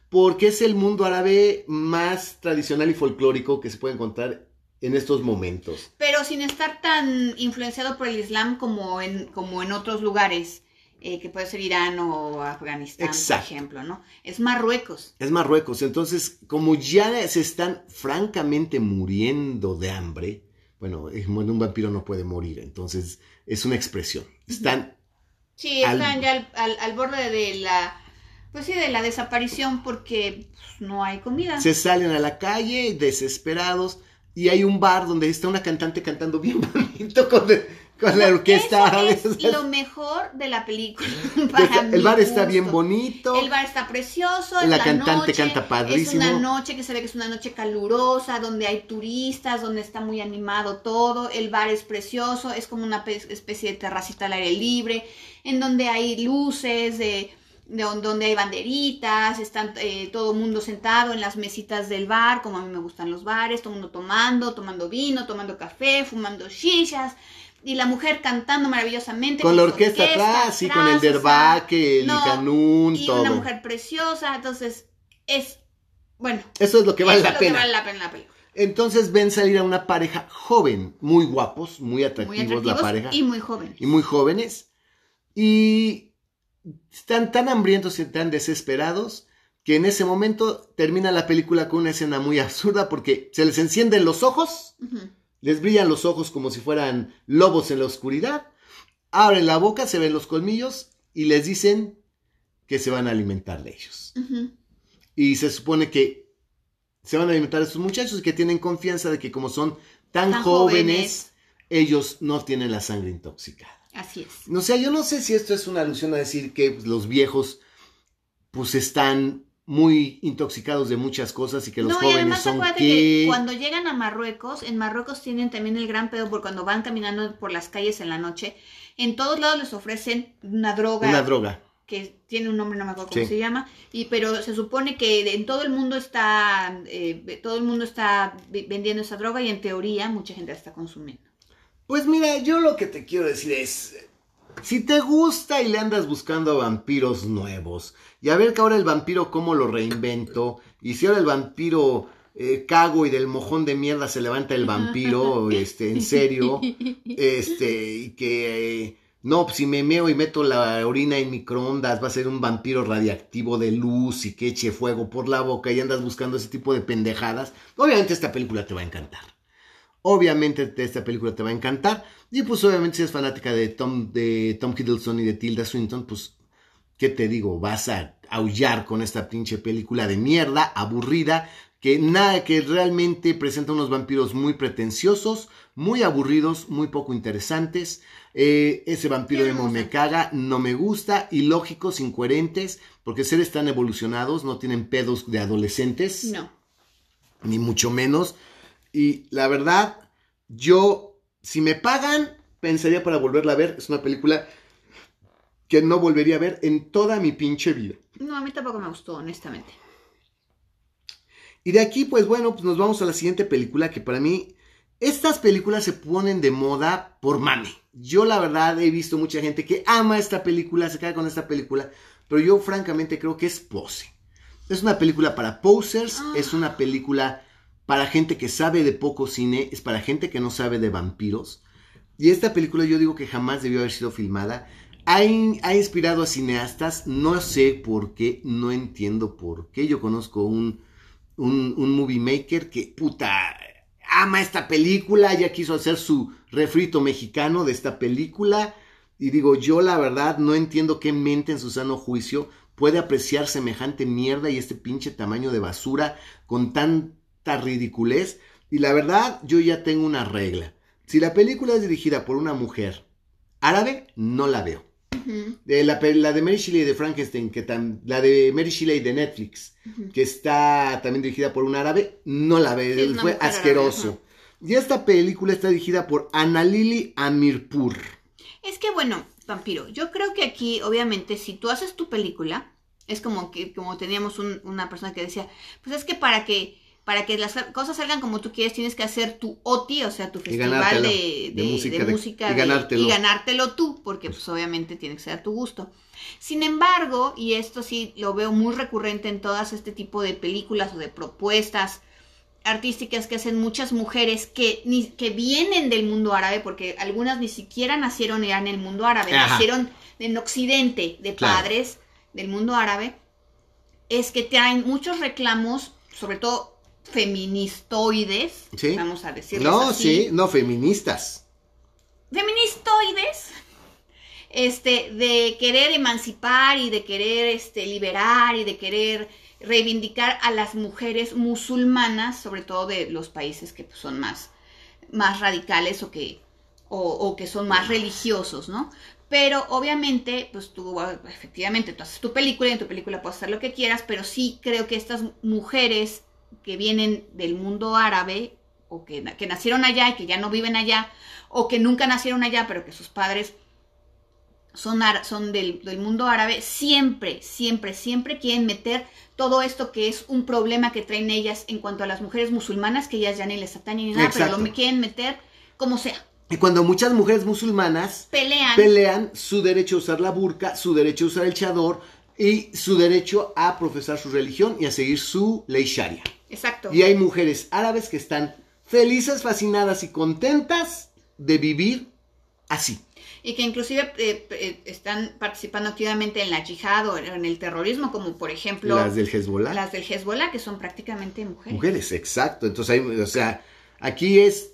Porque es el mundo árabe más tradicional y folclórico que se puede encontrar en estos momentos. Pero sin estar tan influenciado por el Islam como en, como en otros lugares. Eh, que puede ser Irán o Afganistán, por ejemplo, ¿no? Es Marruecos. Es Marruecos. Entonces, como ya se están francamente muriendo de hambre, bueno, un vampiro no puede morir, entonces es una expresión. Están Sí, están ya al, borde de la, pues sí, de la desaparición porque no hay comida. Se salen a la calle desesperados y hay un bar donde está una cantante cantando bien bonito con con la orquesta. Es lo mejor de la película. Para el mi bar está gusto. bien bonito. El bar está precioso. La La, cantante noche, canta padrísimo. Es una noche que se ve que es una noche calurosa, donde hay turistas, donde está muy animado todo. El bar es precioso, es como una pe- especie de terracita al aire libre, en donde hay luces, de, de on- donde hay banderitas, están eh, todo el mundo sentado en las mesitas del bar, como a mí me gustan los bares, todo el mundo tomando, tomando vino, tomando café, fumando shishas. Y la mujer cantando maravillosamente. Con la su orquesta atrás, sí, con el derbaque, el no, canún, y todo. una mujer preciosa, entonces es, bueno, Eso es lo que vale eso la es lo que pena. vale la pena la película. Entonces ven salir a una pareja joven, muy guapos, muy atractivos, Muy atractivos la pareja. y muy jóvenes. y muy jóvenes. Y están tan hambrientos y tan desesperados que en ese momento termina la película con una escena muy absurda porque se les encienden los ojos, Ujú. Les brillan los ojos como si fueran lobos en la oscuridad, abren la boca, se ven los colmillos y les dicen que se van a alimentar de ellos. Y se supone que se van a alimentar de estos muchachos y que tienen confianza de que como son tan, Tan jóvenes, jóvenes. ellos no tienen la sangre intoxicada. Así es. O sea, yo no sé si esto es una alusión a decir que pues, los viejos pues están muy intoxicados de muchas cosas y que los no, y jóvenes además son acuérdate que... que cuando llegan a Marruecos, en Marruecos tienen también el gran pedo por cuando van caminando por las calles en la noche, en todos lados les ofrecen una droga, Una droga. que tiene un nombre, no me acuerdo cómo Sí. se llama, y pero se supone que en todo el mundo está, eh, todo el mundo está ve- vendiendo esa droga y en teoría mucha gente la está consumiendo. Pues mira, yo lo que te quiero decir es, si te gusta y le andas buscando a vampiros nuevos, y a ver que ahora el vampiro cómo lo reinvento, y si ahora el vampiro eh, cago y del mojón de mierda se levanta el vampiro, este, en serio, este, y que eh, no, pues, si me meo y meto la orina en microondas, va a ser un vampiro radiactivo de luz y que eche fuego por la boca y andas buscando ese tipo de pendejadas, obviamente esta película te va a encantar. Obviamente te- esta película te va a encantar. Y pues obviamente si eres fanática de Tom, de Tom Hiddleston y de Tilda Swinton, pues, ¿qué te digo? Vas a aullar con esta pinche película de mierda, aburrida, que nada, que realmente presenta unos vampiros muy pretenciosos, muy aburridos, muy poco interesantes. Eh, ese vampiro emo me caga, no me gusta, ilógicos, incoherentes, porque seres tan evolucionados no tienen pedos de adolescentes No. ni mucho menos. Y la verdad, yo, si me pagan, pensaría para volverla a ver. Es una película que no volvería a ver en toda mi pinche vida. No, a mí tampoco me gustó, honestamente. Y de aquí, pues bueno, pues nos vamos a la siguiente película que para mí, estas películas se ponen de moda por mame. Yo la verdad he visto mucha gente que ama esta película, se queda con esta película, pero yo francamente creo que es pose. Es una película para posers, Ah. es una película para gente que sabe de poco cine, es para gente que no sabe de vampiros. Y esta película yo digo que jamás debió haber sido filmada. Ha, in- ha inspirado a cineastas, no sé por qué, no entiendo por qué. Yo conozco un, un, un movie maker que, puta, ama esta película, ya quiso hacer su refrito mexicano de esta película. Y digo, yo la verdad no entiendo qué mente en su sano juicio puede apreciar semejante mierda y este pinche tamaño de basura con tanta ridiculez. Y la verdad, yo ya tengo una regla. Si la película es dirigida por una mujer árabe, no la veo. De la, de Mary Shelley de Frankenstein, que tam- la de Mary Shelley de Netflix, que está también dirigida por un árabe, no la veo, fue asqueroso. árabe, y esta película está dirigida por Annalili Amirpur. Es que bueno, vampiro, yo creo que aquí, obviamente, si tú haces tu película, es como que, como teníamos un- una persona que decía, pues es que para que, para que las cosas salgan como tú quieres, tienes que hacer tu OTI, o sea, tu festival de, de de- música, de de- música y ganártelo. y ganártelo tú, porque pues obviamente tiene que ser a tu gusto. Sin embargo, y esto sí lo veo muy recurrente en todas este tipo de películas o de propuestas artísticas que hacen muchas mujeres que, ni, que vienen del mundo árabe, porque algunas ni siquiera nacieron ya en el mundo árabe, Ajá. nacieron en Occidente de Claro. padres del mundo árabe, es que traen muchos reclamos, sobre todo feministoides, Sí. vamos a decirlo No, así, sí, no, feministas. feministoides, este, de querer emancipar y de querer este, liberar y de querer reivindicar a las mujeres musulmanas, sobre todo de los países que pues, son más, más radicales o que o, o que son más religiosos, ¿no? Pero obviamente, pues tú, efectivamente, tú haces tu película y en tu película puedes hacer lo que quieras, pero sí creo que estas mujeres que vienen del mundo árabe o que, que nacieron allá y que ya no viven allá, o que nunca nacieron allá, pero que sus padres son, son del, del mundo árabe, siempre, siempre, siempre quieren meter todo esto que es un problema que traen ellas en cuanto a las mujeres musulmanas, que ellas ya ni les atañen ni nada, pero lo quieren meter como sea. Y cuando muchas mujeres musulmanas Pelean. pelean su derecho a usar la burka, su derecho a usar el chador y su derecho a profesar su religión y a seguir su ley sharia. Exacto. Y hay mujeres árabes que están felices, fascinadas y contentas de vivir así. Y que inclusive eh, eh, están participando activamente en la yihad o en el terrorismo, como por ejemplo Las del Hezbollah. las del Hezbollah, que son prácticamente mujeres. Mujeres, exacto. Entonces, hay, o sea, aquí es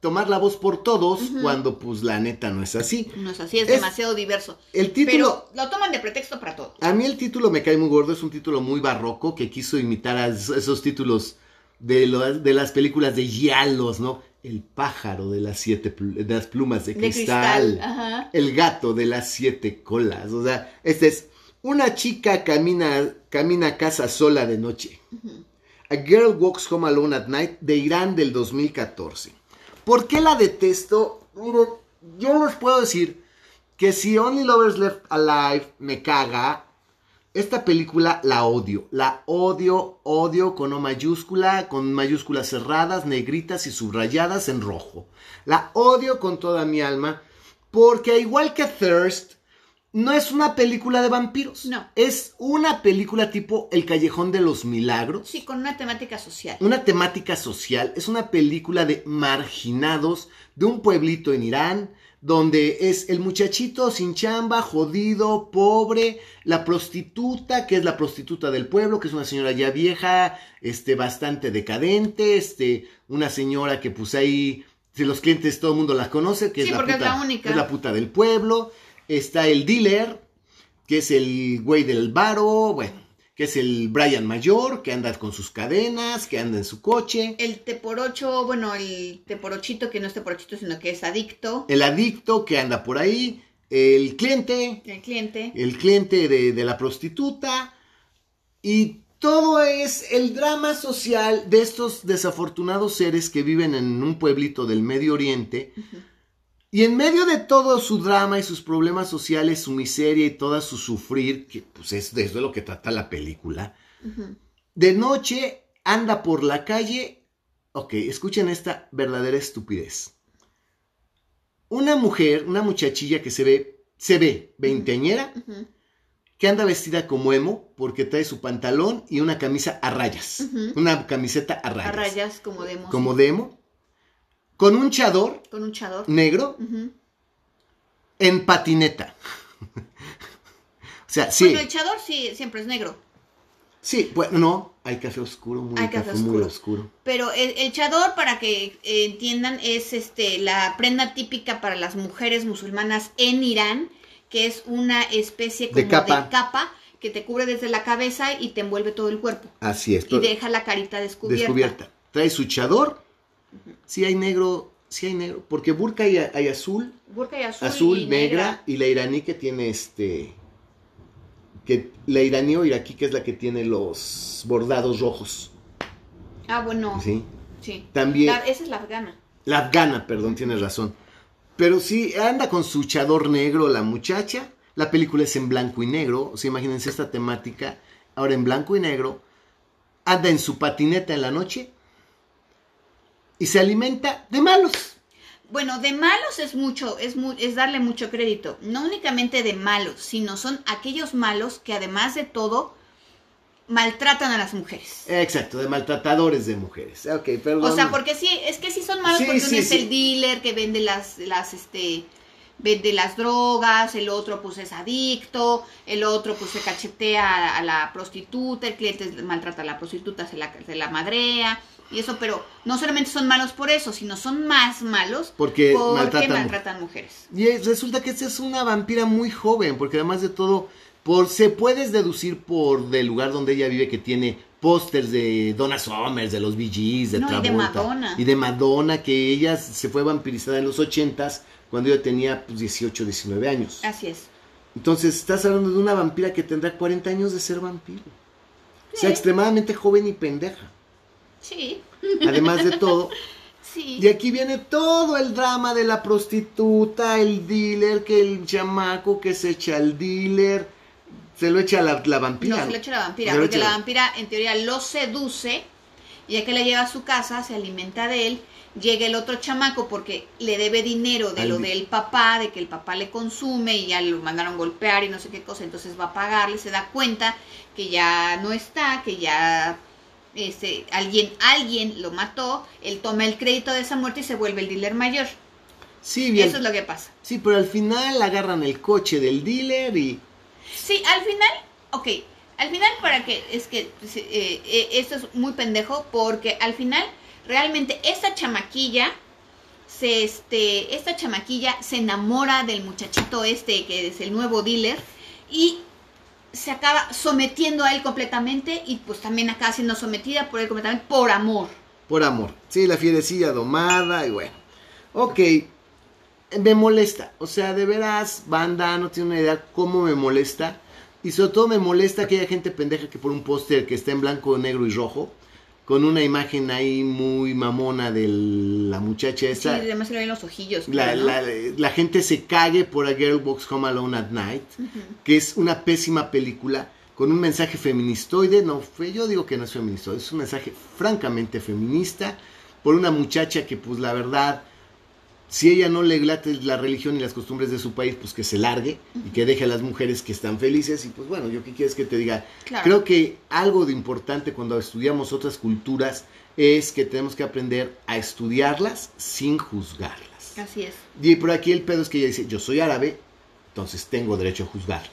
tomar la voz por todos cuando pues la neta no es así. No es así, es, Es- demasiado diverso. El título, Pero lo toman de pretexto para todo. a mí el título me cae muy gordo, es un título muy barroco que quiso imitar a esos esos títulos de, lo- de las películas de Giallos, ¿no? El pájaro de las siete pl- de las plumas de De cristal. cristal. Ajá. El gato de las siete colas. O sea, este es una chica camina, camina a casa sola de noche. A Girl Walks Home Alone at Night de Irán del 2014. ¿Por qué la detesto? Miren, yo les puedo decir que si Only Lovers Left Alive me caga, esta película la odio. La odio, odio con O mayúscula, con mayúsculas cerradas, negritas y subrayadas en rojo. La odio con toda mi alma porque igual que Thirst, no es una película de vampiros. No. Es una película tipo El Callejón de los Milagros Sí, con una temática social. una temática social, es una película de marginados de un pueblito en Irán, donde es el muchachito sin chamba, jodido, pobre, la prostituta, que es la prostituta del pueblo, que es una señora ya vieja, este, bastante decadente, este, una señora que pues ahí, si los clientes todo el mundo la conoce, que Sí, es la porque es puta, la única. es la puta del pueblo, está el dealer, que es el güey del baro, bueno, que es el Brian Mayor, que anda con sus cadenas, que anda en su coche. El teporocho, bueno, el teporochito que no es teporochito, sino que es adicto. El adicto que anda por ahí. El cliente, El cliente. el cliente de, de la prostituta. Y todo es el drama social de estos desafortunados seres que viven en un pueblito del Medio Oriente. Y en medio de todo su drama y sus problemas sociales, su miseria y toda su sufrir, que pues es de eso lo que trata la película, de noche anda por la calle. Ok, escuchen esta verdadera estupidez. Una mujer, una muchachilla que se ve, se ve veinteañera, Ujú. que anda vestida como emo porque trae su pantalón y una camisa a rayas. Una camiseta a rayas. A rayas, como demos. Como de emo. Con un chador Con un chador. negro en patineta. o sea, sí. Bueno, el chador sí, siempre es negro. Sí, bueno, no. Hay café oscuro, muy Hay café, café muy oscuro. oscuro. Pero el, el chador, para que eh, entiendan, es este la prenda típica para las mujeres musulmanas en Irán, que es una especie como De capa. de capa que te cubre desde la cabeza y te envuelve todo el cuerpo. Así es. Y deja la carita descubierta. descubierta. Trae su chador. Sí hay negro, sí hay negro. Porque burka hay, hay azul, Burka y azul. azul, y negra, y la iraní que tiene este... Que, la iraní o iraquí que es la que tiene los bordados rojos. Ah, bueno. ¿sí? Sí. También... La- esa es la afgana. La afgana, perdón, tienes razón. Pero sí, anda con su chador negro la muchacha. La película es en blanco y negro. O sea, imagínense esta temática. Ahora en blanco y negro. Anda en su patineta en la noche. Y se alimenta de malos. Bueno, de malos es mucho, es, mu- es darle mucho crédito. No únicamente de malos, sino son aquellos malos que además de todo maltratan a las mujeres. Exacto, de maltratadores de mujeres. Ok, perdón. O sea, porque sí, es que sí son malos Sí, porque sí, uno es el dealer que vende las, las, este, vende las drogas, el otro pues es adicto, el otro pues se cachetea a, la prostituta, el cliente maltrata a la prostituta, se la, se la madrea, y eso, pero no solamente son malos por eso, sino son más malos Porque porque maltratan- maltratan mujeres. Y es- resulta que esta es una vampira muy joven, porque además de todo, por, se puedes deducir por del lugar donde ella vive que tiene pósters de Donna Summers, de los Gees, de No, y de Travolta. Madonna. Y de Madonna, que ella se fue vampirizada en los ochentas, cuando ella tenía pues, 18, 19 años. Así es. Entonces, estás hablando de una vampira que tendrá 40 años de ser vampiro. O sea, Sí. extremadamente joven y pendeja. Sí, Además de todo. sí. Y aquí viene todo el drama de la prostituta, el dealer, que el chamaco que se echa al dealer, se lo echa la, la vampira. No se le echa la vampira, lo porque la- vampira en teoría lo seduce, y ya que la lleva a su casa, se alimenta de él, llega el otro chamaco porque le debe dinero de lo del papá, de que el papá le consume y ya lo mandaron golpear y no sé qué cosa, entonces va a pagarle, se da cuenta que ya no está, que ya este, alguien, alguien lo mató, él toma el crédito de esa muerte y se vuelve el dealer mayor. Sí, bien. Eso es lo que pasa. Sí, pero al final agarran el coche del dealer y... Sí, al final, ok, al final para que, es que pues, eh, eh, esto es muy pendejo porque al final realmente esta chamaquilla se, este, esta chamaquilla se enamora del muchachito este que es el nuevo dealer y se acaba sometiendo a él completamente y pues también acaba siendo sometida por él completamente por amor. Por amor. Sí, la fierecilla domada y bueno. Ok. Me molesta. O sea, de veras, banda, no tiene una idea cómo me molesta. Y sobre todo me molesta que haya gente pendeja que por un póster que está en blanco, negro y rojo, con una imagen ahí muy mamona de la muchacha Sí, esta, además se le ven los ojillos. la, la- la gente se cague por A Girl Walks Home Alone at Night, que es una pésima película con un mensaje feministoide. No, yo digo que no es feministoide, es un mensaje francamente feminista por una muchacha que, pues la verdad, si ella no le late la religión y las costumbres de su país, pues que se largue y que deje a las mujeres que están felices. Y pues bueno, yo qué quieres que te diga. Claro. Creo que algo de importante cuando estudiamos otras culturas es que tenemos que aprender a estudiarlas sin juzgarlas. Así es. Y por aquí el pedo es que ella dice, yo soy árabe, entonces tengo derecho a juzgarla.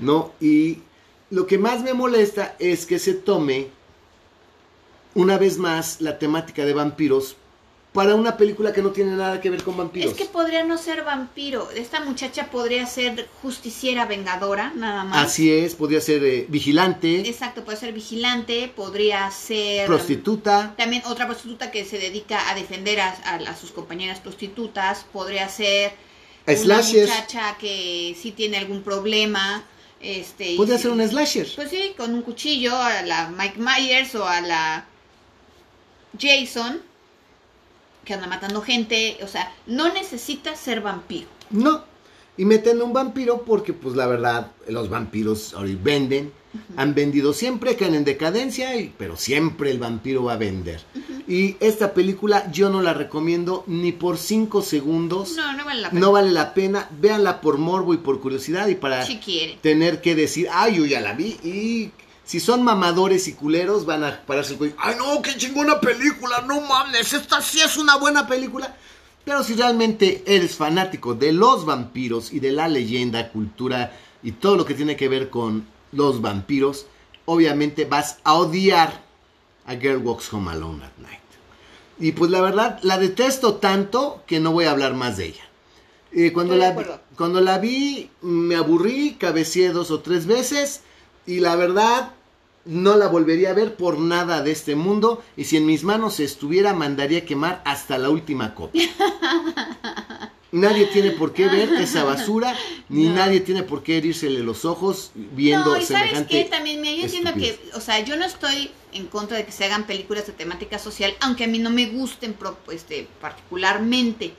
¿no? Y lo que más me molesta es que se tome una vez más la temática de vampiros para una película que no tiene nada que ver con vampiros. Es que podría no ser vampiro. Esta muchacha podría ser justiciera vengadora, nada más. Así es, podría ser eh, vigilante, Exacto, puede ser vigilante, podría ser... prostituta, También otra prostituta que se dedica a defender a, a- a sus compañeras prostitutas. Podría ser una slasher, muchacha que sí tiene algún problema. Este, y podría sí- ser un slasher. Pues sí, con un cuchillo a la Mike Myers o a la Jason, que anda matando gente. O sea, no necesita ser vampiro. No. Y meten un vampiro porque, pues la verdad, los vampiros ahora venden. Han vendido siempre, caen en decadencia, y- pero siempre el vampiro va a vender. Y esta película yo no la recomiendo ni por cinco segundos. No, no vale la pena. No vale la pena. Véanla por morbo y por curiosidad y para Si tener que decir, ay, yo ya la vi. Y si son mamadores y culeros, van a pararse el cuello. Ay, no, qué chingona película, no mames, esta sí es una buena película. Pero si realmente eres fanático de los vampiros y de la leyenda, cultura y todo lo que tiene que ver con los vampiros, obviamente vas a odiar a Girl Walks Home Alone at Night. Y pues la verdad, la detesto tanto que no voy a hablar más de ella. Eh, cuando, la, cuando la vi, me aburrí, cabeceé dos o tres veces. Y la verdad, no la volvería a ver por nada de este mundo. Y si en mis manos estuviera, mandaría a quemar hasta la última copia. Nadie tiene por qué ver esa basura, ni No. nadie tiene por qué herírsele los ojos viendo No, y sabes semejante qué, también, mira, yo entiendo que, o sea, yo no estoy en contra de que se hagan películas de temática social, aunque a mí no me gusten pro- este, particularmente.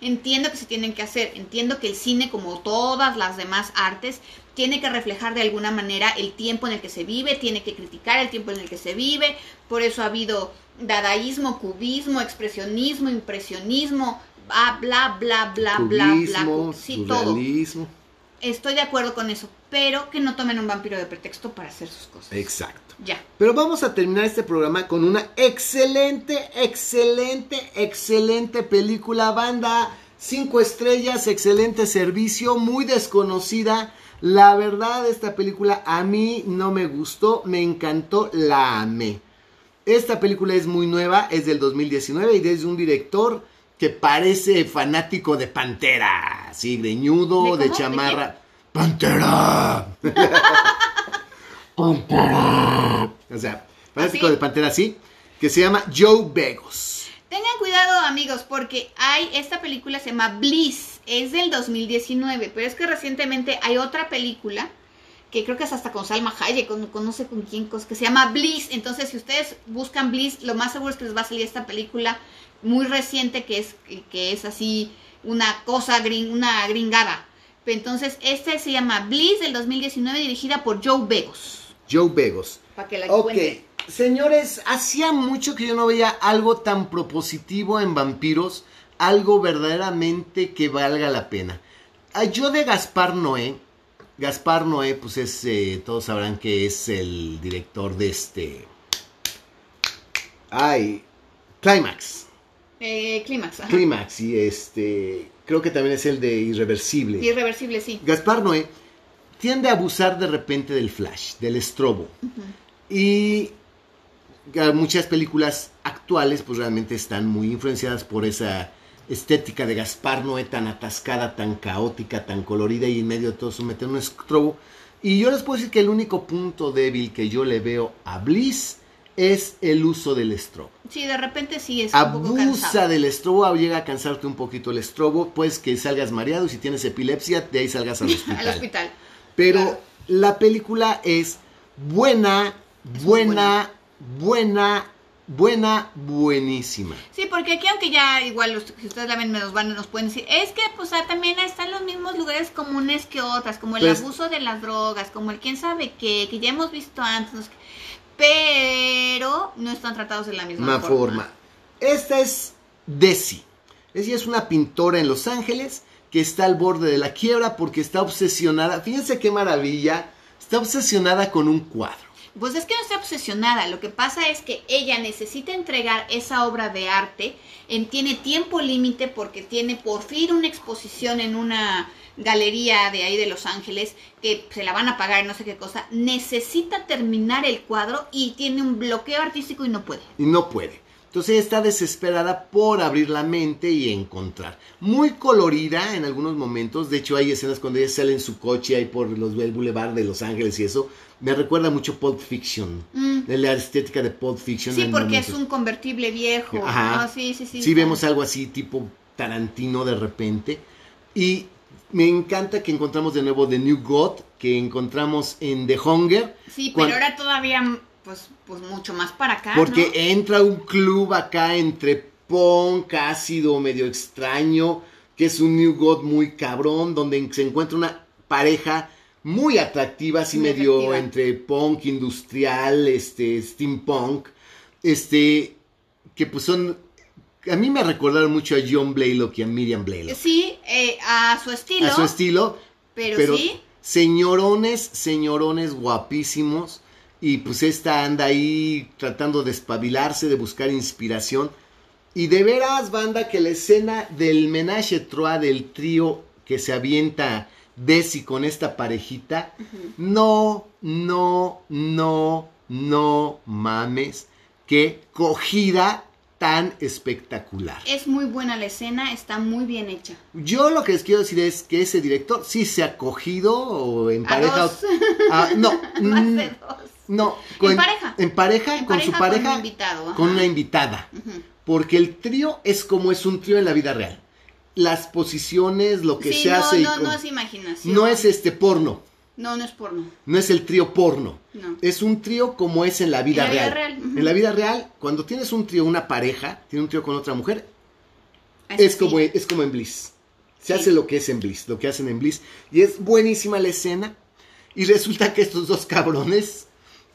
Entiendo que se tienen que hacer, entiendo que el cine, como todas las demás artes, tiene que reflejar de alguna manera el tiempo en el que se vive, tiene que criticar el tiempo en el que se vive, por eso ha habido dadaísmo, cubismo, expresionismo, impresionismo, bla, bla, bla, bla, bla, bla, Cubismo, sí, todo. Estoy de acuerdo con eso, pero que no tomen un vampiro de pretexto para hacer sus cosas. Exacto. Ya. Pero vamos a terminar este programa con una excelente, excelente, excelente película, banda. Cinco estrellas, excelente servicio, muy desconocida. La verdad, esta película a mí no me gustó, me encantó, la amé. Esta película es muy nueva, es del 2019 y es de un director que parece fanático de Pantera. Así, greñudo, ¿De de, chamarra. ¡Pantera! ¡Pantera! O sea, fanático Así. de Pantera, sí, que se llama Joe Begos. Tengan cuidado, amigos, porque hay esta película se llama Bliss, es del 2019, pero es que recientemente hay otra película que creo que es hasta con Salma Hayek, con, con no sé con quién, que se llama Bliss. Entonces, si ustedes buscan Bliss, lo más seguro es que les va a salir esta película muy reciente que es que es así una cosa gring, una gringada. Entonces, esta se llama Bliss del 2019 dirigida por Joe Begos. Joe Begos. Para que la Ok, encuentren. señores, hacía mucho que yo no veía algo tan propositivo en vampiros, algo verdaderamente que valga la pena. Ah, Yo de Gaspar Noé, Gaspar Noé, pues es, eh, todos sabrán que es el director de este... Ay, Climax. Eh, Clímax. ajá. Climax, y este, creo que también es el de Irreversible. Irreversible, sí. Gaspar Noé tiende a abusar de repente del flash, del estrobo. Y muchas películas actuales pues realmente están muy influenciadas por esa estética de Gaspar Noé tan atascada, tan caótica, tan colorida y en medio de todo eso meter un estrobo. Y yo les puedo decir que el único punto débil que yo le veo a Bliss es el uso del estrobo. Sí, de repente sí es un poco Abusa cansado. del estrobo, llega a cansarte un poquito el estrobo, pues que salgas mareado y si tienes epilepsia, de ahí salgas al hospital. Al hospital. Pero Claro. la película es buena, Es buena, buena, buena, buenísima. Sí, porque aquí aunque ya igual los, si ustedes la ven nos van nos pueden decir, es que pues ah, también están los mismos lugares comunes que otras, como el Pues- abuso de las drogas, como el quién sabe qué, que ya hemos visto antes, pero no están tratados de la misma forma. forma. Esta es Desi. Ella es una pintora en Los Ángeles que está al borde de la quiebra porque está obsesionada. Fíjense qué maravilla. Está obsesionada con un cuadro. Pues es que no está obsesionada, lo que pasa es que ella necesita entregar esa obra de arte, en, tiene tiempo límite porque tiene por fin una exposición en una galería de ahí de Los Ángeles que se la van a pagar no sé qué cosa, necesita terminar el cuadro y tiene un bloqueo artístico y no puede. y no puede. Entonces ella está desesperada por abrir la mente y encontrar. Muy colorida en algunos momentos. De hecho, hay escenas cuando ella sale en su coche ahí por los, el boulevard de Los Ángeles y eso. Me recuerda mucho Pulp Fiction. Mm. de La estética de Pulp Fiction. Sí, porque es un convertible viejo. Ajá. Ah, sí, sí, sí. Sí, vemos algo así tipo Tarantino de repente. Y me encanta que encontramos de nuevo The New God, que encontramos en The Hunger. Sí, pero ahora todavía, pues, pues mucho más para acá. Porque ¿no? entra un club acá entre punk, ácido, medio extraño, que es un New God muy cabrón, donde se encuentra una pareja muy atractiva, así Muy medio entre punk industrial, este, steampunk, este, que pues son, a mí me recordaron mucho a John Blaylock y a Miriam Blaylock. Sí, eh, a su estilo. A su estilo, pero, pero sí. señorones, señorones guapísimos. Y pues esta anda ahí tratando de espabilarse, de buscar inspiración. Y de veras, banda, que la escena del menage trois del trío que se avienta Desi con esta parejita, no, no, no, no mames, qué cogida tan espectacular. Es muy buena la escena, está muy bien hecha. Yo lo que les quiero decir es que ese director sí se ha cogido o en A dos. Ah, no, Más de dos. No. En pareja. En pareja, En con pareja su pareja. Con un invitado. con una invitada. Porque el trío es como es un trío en la vida real. Las posiciones, lo que Sí, se no, hace. y no, con- no es imaginación. no es este porno. No, no es porno. No es el trío porno. No. Es un trío como es en la vida En la vida real. real, ujú. En la vida real, cuando tienes un trío, una pareja, tiene un trío con otra mujer, Así es sí. como, es como en Bliss. Se Sí. hace lo que es en Bliss, lo que hacen en Bliss. Y es buenísima la escena. Y resulta que estos dos cabrones,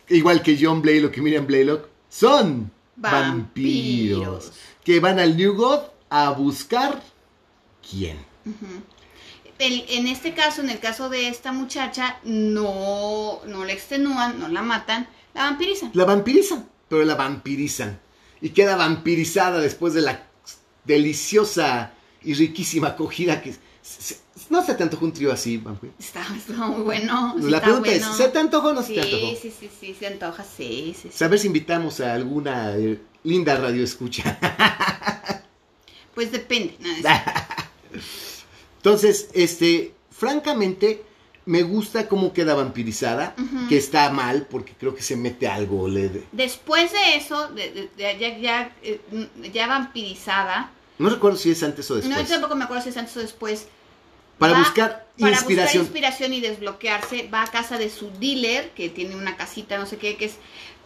igual que John Blaylock y Miriam Blaylock, son vampiros. Vampiros. Que van al New God a buscar quién. El- en este caso, en el caso de esta muchacha, no, no la extenúan, no la matan, la vampirizan. La vampirizan, pero la vampirizan. Y queda vampirizada después de la deliciosa y riquísima acogida que... se- no se te antojó un trío así, vampiro. Está, está muy bueno. sí La pregunta bueno. es, ¿se te antojó o no se te Sí, antojó? sí, sí, sí, se antoja, sí, sí, sí. A ver si invitamos a alguna eh, linda radio escucha. Pues depende. no, es- Entonces, este, francamente, Me gusta cómo queda vampirizada, que está mal porque creo que se mete algo. Le, Después de eso, de- ya, ya, eh, ya vampirizada, no recuerdo si es antes o no, después. yo tampoco me acuerdo si es antes o después, para va- buscar para inspiración. buscar inspiración y desbloquearse, va a casa de su dealer, que tiene una casita, no sé qué, que es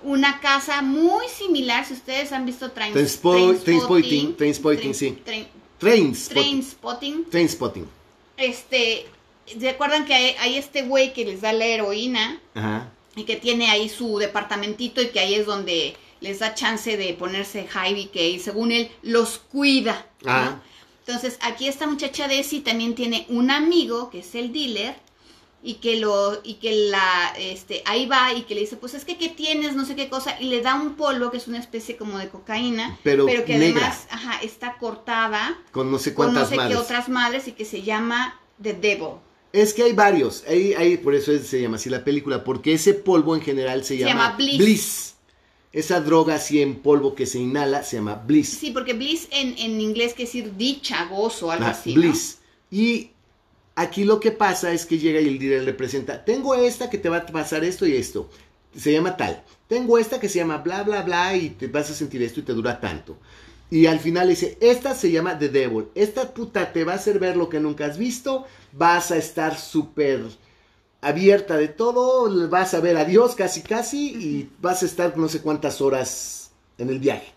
una casa muy similar, si ustedes han visto Train, Trainspo- Trainspotting, Trainspotting, sí. Train, Trains. Trainspotting. Trainspotting. Este, ¿se acuerdan que hay, hay este güey que les da la heroína Ajá. y que tiene ahí su departamentito y que ahí es donde les da chance de ponerse high y que según él los cuida. ¿no? Entonces, aquí esta muchacha Desi también tiene un amigo que es el dealer y que lo y que la este ahí va y que le dice, "Pues es que qué tienes, no sé qué cosa" y le da un polvo que es una especie como de cocaína, Pero que negra. además, ajá, está cortada Con no sé con no cuántas sé madres. qué otras madres y que se llama The Devil. Es que hay varios. Hay, hay, por eso es- se llama así la película. Porque ese polvo en general se, Se llama, llama Bliss. Esa droga así en polvo que se inhala se llama Bliss. Sí, porque bliss en, en inglés quiere decir dicha, gozo, algo Ah, así. ¿no? Bliss. Y aquí lo que pasa es que llega y el dealer le presenta, tengo esta que te va a pasar esto y esto. Se llama tal. Tengo esta que se llama bla, bla, bla y te vas a sentir esto y te dura tanto. Y al final dice, esta se llama The Devil. Esta puta te va a hacer ver lo que nunca has visto. Vas a estar súper abierta de todo. Vas a ver a Dios casi casi y vas a estar no sé cuántas horas en el viaje.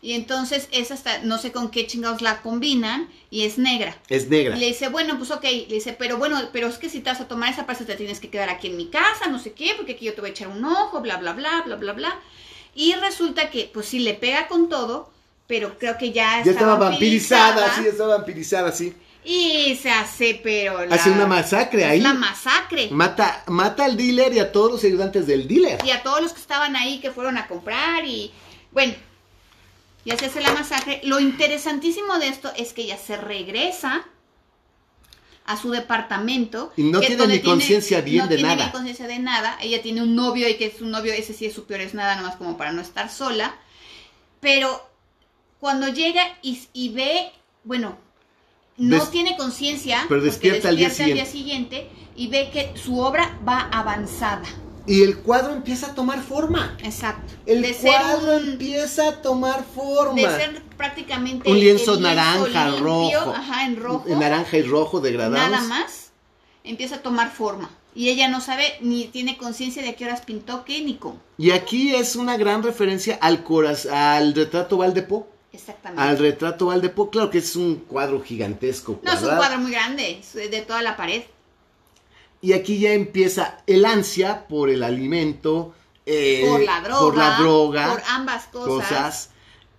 Y entonces esa está, no sé con qué chingados la combinan y es negra. Es negra. Y le dice, bueno, pues ok, le dice, pero bueno, pero es que si te vas a tomar esa pasta te tienes que quedar aquí en mi casa, no sé qué, porque aquí yo te voy a echar un ojo, bla, bla, bla, bla, bla, bla. Y resulta que, pues sí, le pega con todo, pero creo que ya, Ya está estaba vampirizada, sí, ya estaba vampirizada, sí. Y se hace, pero la- Hace una masacre ahí. la masacre. Mata, mata al dealer y a todos los ayudantes del dealer. y a todos los que estaban ahí que fueron a comprar y bueno, ya se hace la masacre. Lo interesantísimo de esto es que ella se regresa a su departamento. Y no que tiene ni conciencia bien no de tiene nada. ni conciencia de nada. Ella tiene un novio y que es un novio, ese sí es su peor es nada, nomás como para no estar sola. Pero cuando llega y, y ve, bueno, no Des- tiene conciencia, pero despierta al día siguiente y ve que su obra va avanzada. Y el cuadro empieza a tomar forma. Exacto. El de cuadro un- empieza a tomar forma. de ser prácticamente Un lienzo el naranja, limpio, rojo. ajá, en rojo, En naranja y rojo degradados. nada más, empieza a tomar forma. Y ella no sabe ni tiene conciencia de a qué horas pintó qué ni cómo. Y aquí es una gran referencia al coraz al retrato Valdepo. Exactamente. Al retrato Valdepo, claro que es un cuadro gigantesco. no, es un cuadro muy grande, es de toda la pared. Y aquí ya empieza el ansia por el alimento, eh, por la droga. por la droga, por ambas cosas. cosas.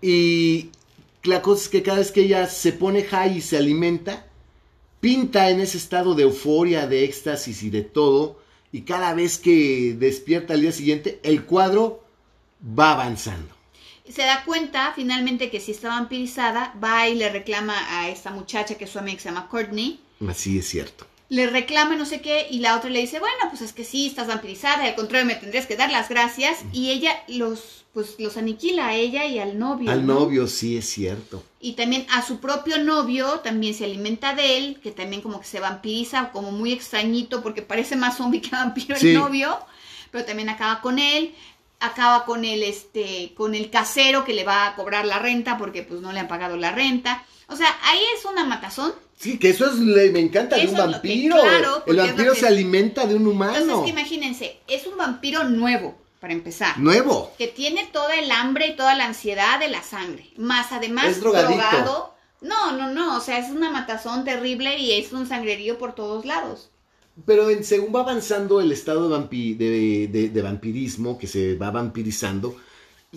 Y la cosa es que cada vez que ella se pone high y se alimenta, pinta en ese estado de euforia, de éxtasis y de todo. Y cada vez que despierta al día siguiente, el cuadro va avanzando. Se da cuenta finalmente que si está vampirizada, va y le reclama a esta muchacha que es su amiga que se llama Courtney. Así es cierto. le reclama no sé qué y la otra le dice, bueno, pues es que sí, estás vampirizada al contrario me tendrías que dar las gracias y ella los, pues los aniquila a ella y al novio. Al ¿no? novio, sí es cierto. Y también a su propio novio también se alimenta de él, que también como que se vampiriza, como muy extrañito porque parece más zombie que vampiro Sí. el novio, pero también acaba con él. Acaba con el este con el casero que le va a cobrar la renta porque pues no le han pagado la renta. O sea, ahí es una matazón Sí, que eso es, le- me encanta de un que- vampiro. claro, el vampiro que- se alimenta de un Entonces, humano. que imagínense, es un vampiro nuevo, para empezar. Nuevo. Que tiene toda el hambre y toda la ansiedad de la sangre. Más además, Es drogadicto. drogado. No, no, no. O sea, es una matazón terrible y es un sangrerío por todos lados. Pero en, según va avanzando el estado de, vampi- de- de- de vampirismo, que se va vampirizando,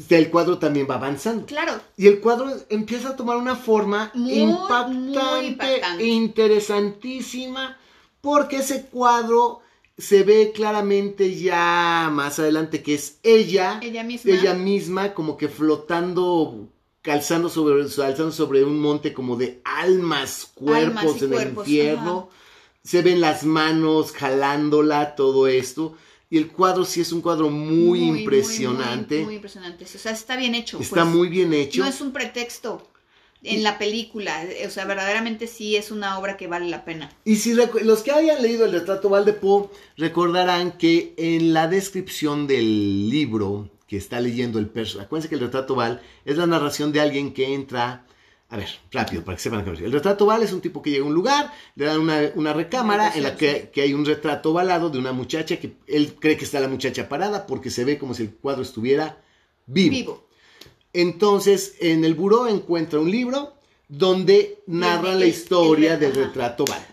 el cuadro también va avanzando. Claro. Y el cuadro empieza a tomar una forma Muy, impactante, muy impactante. interesantísima, porque ese cuadro se ve claramente ya más adelante que es ella, Ella misma. ella misma como que flotando, calzando sobre, alzando sobre un monte como de almas, cuerpos Almas en cuerpos, el infierno. Se ven las manos jalándola, todo esto. Y el cuadro sí es un cuadro muy, impresionante. Muy, muy impresionante. O sea, está bien hecho. Está pues. muy bien hecho. No es un pretexto. en la película. O sea, verdaderamente sí es una obra que vale la pena. Y si los que hayan leído el retrato Val de Poe recordarán que en la descripción del libro que está leyendo el personaje, acuérdense que el retrato Val es la narración de alguien que entra a ver, rápido, para que sepan El retrato Val es un tipo que llega a un lugar, le dan una, recámara en la que, hay un retrato ovalado de una muchacha que él cree que está la muchacha parada porque se ve como si el cuadro estuviera vivo. Entonces, en el buró encuentra un libro donde narra la historia del retrato Val.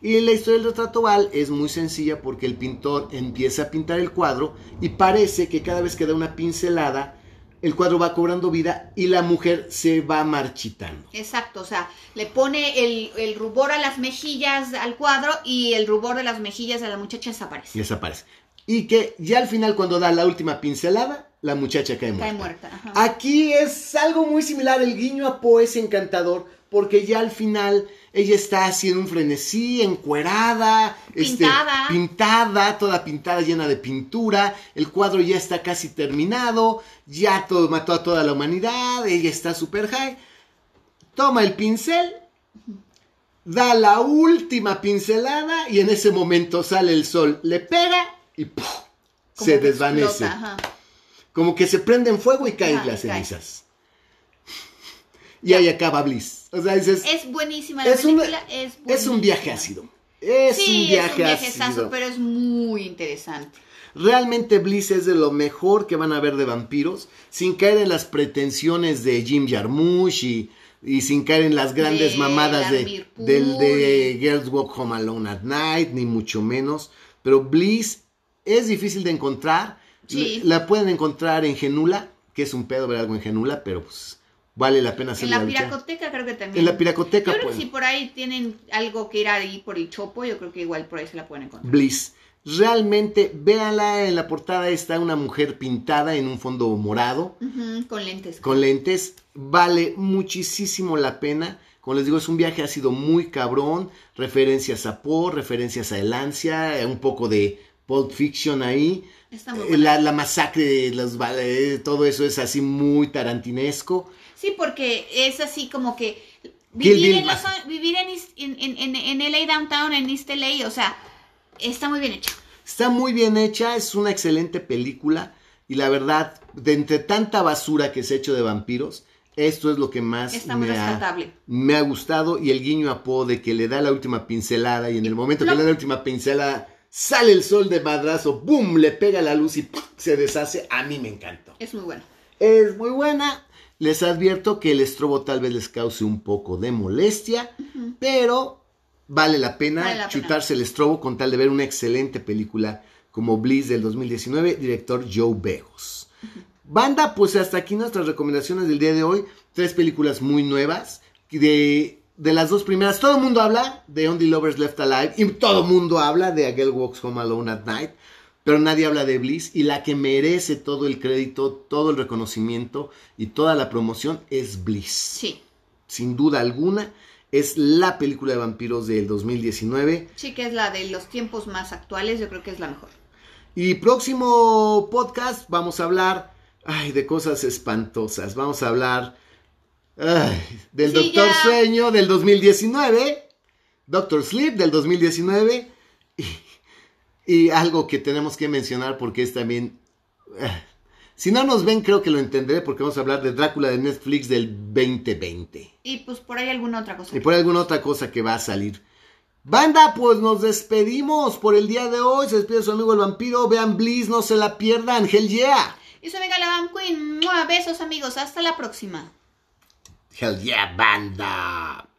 Y la historia del retrato Val es muy sencilla porque el pintor empieza a pintar el cuadro y parece que cada vez que da una pincelada, el cuadro va cobrando vida y la mujer se va marchitando. Exacto, o sea, le pone el, rubor a las mejillas al cuadro y el rubor de las mejillas de la muchacha desaparece. Desaparece. Y que ya al final cuando da la última pincelada, la muchacha cae muerta. Cae muerta. Aquí es algo muy similar, el guiño a Poe es encantador porque ya al final ella está haciendo un frenesí, encuerada, este, pintada. pintada, toda pintada, llena de pintura, el cuadro ya está casi terminado, ya todo, mató a toda la humanidad, ella está super high, toma el pincel, da la última pincelada y en ese momento sale el sol, le pega y se desvanece. Como que se prende en fuego y caen las cenizas. Y ahí acaba Bliss. O sea, es buenísima la película, es, un viaje ácido. Es un viaje es un ácido. pero es muy interesante. Realmente Bliss es de lo mejor que van a ver de vampiros, sin caer en las pretensiones de Jim Jarmusch y, sin caer en las grandes mamadas de, del de Girls Walk Home Alone at Night, ni mucho menos. Pero Bliss es difícil de encontrar. La pueden encontrar en Genula, que es un pedo ver algo en Genula, pero pues vale la pena hacer En la, piracoteca creo que también. En la piracoteca. Yo creo que si por ahí tienen algo que ir ahí por el chopo, yo creo que igual por ahí se la pueden encontrar. Bliss. Realmente, véanla, en la portada está una mujer pintada en un fondo morado. con lentes. Con lentes. Vale muchísimo la pena. Como les digo, es un viaje, ha sido muy cabrón. Referencias a Poe, referencias a El Ansia, un poco de Pulp Fiction ahí. Está muy la, la, masacre los todo eso es así muy tarantinesco. Sí, porque es así como que vivir, en, vivir en, en, en, LA Downtown, en East LA, o sea, está muy bien hecha. Está muy bien hecha, es una excelente película y la verdad, de entre tanta basura que se ha hecho de vampiros, esto es lo que más me, ha, me, ha, gustado y el guiño a Poe de que le da la última pincelada y en el momento que le da la última pincelada sale el sol de madrazo, ¡boom! Le pega la luz y se deshace. A mí me encantó. Es muy buena. Es muy buena. Les advierto que el estrobo tal vez les cause un poco de molestia, pero vale la pena chutarse el estrobo con tal de ver una excelente película como Bliss del 2019, director Joe Begos. Banda, pues hasta aquí nuestras recomendaciones del día de hoy. Tres películas muy nuevas. De, de las dos primeras, todo el mundo habla de Only Lovers Left Alive y todo el mundo habla de A Girl Walks Home Alone at Night pero nadie habla de Bliss y la que merece todo el crédito, todo el reconocimiento y toda la promoción es Bliss. Sí. Sin duda alguna, es la película de vampiros del 2019. Sí, que es la de los tiempos más actuales, yo creo que es la mejor. Y próximo podcast vamos a hablar ay, de cosas espantosas. Vamos a hablar del Doctor Sueño del 2019, Doctor Sleep del 2019 y y algo que tenemos que mencionar porque es también... Eh, si no nos ven, creo que lo entenderé porque vamos a hablar de Drácula de Netflix del 2020. Y pues por ahí alguna otra cosa. Y por ahí alguna otra cosa que va a salir. Banda, pues nos despedimos por el día de hoy. Se despide su amigo el vampiro. Vean Bliss, no se la pierdan. Hell yeah. Y su amiga la Van Queen. Besos amigos, hasta la próxima. Hell yeah, banda.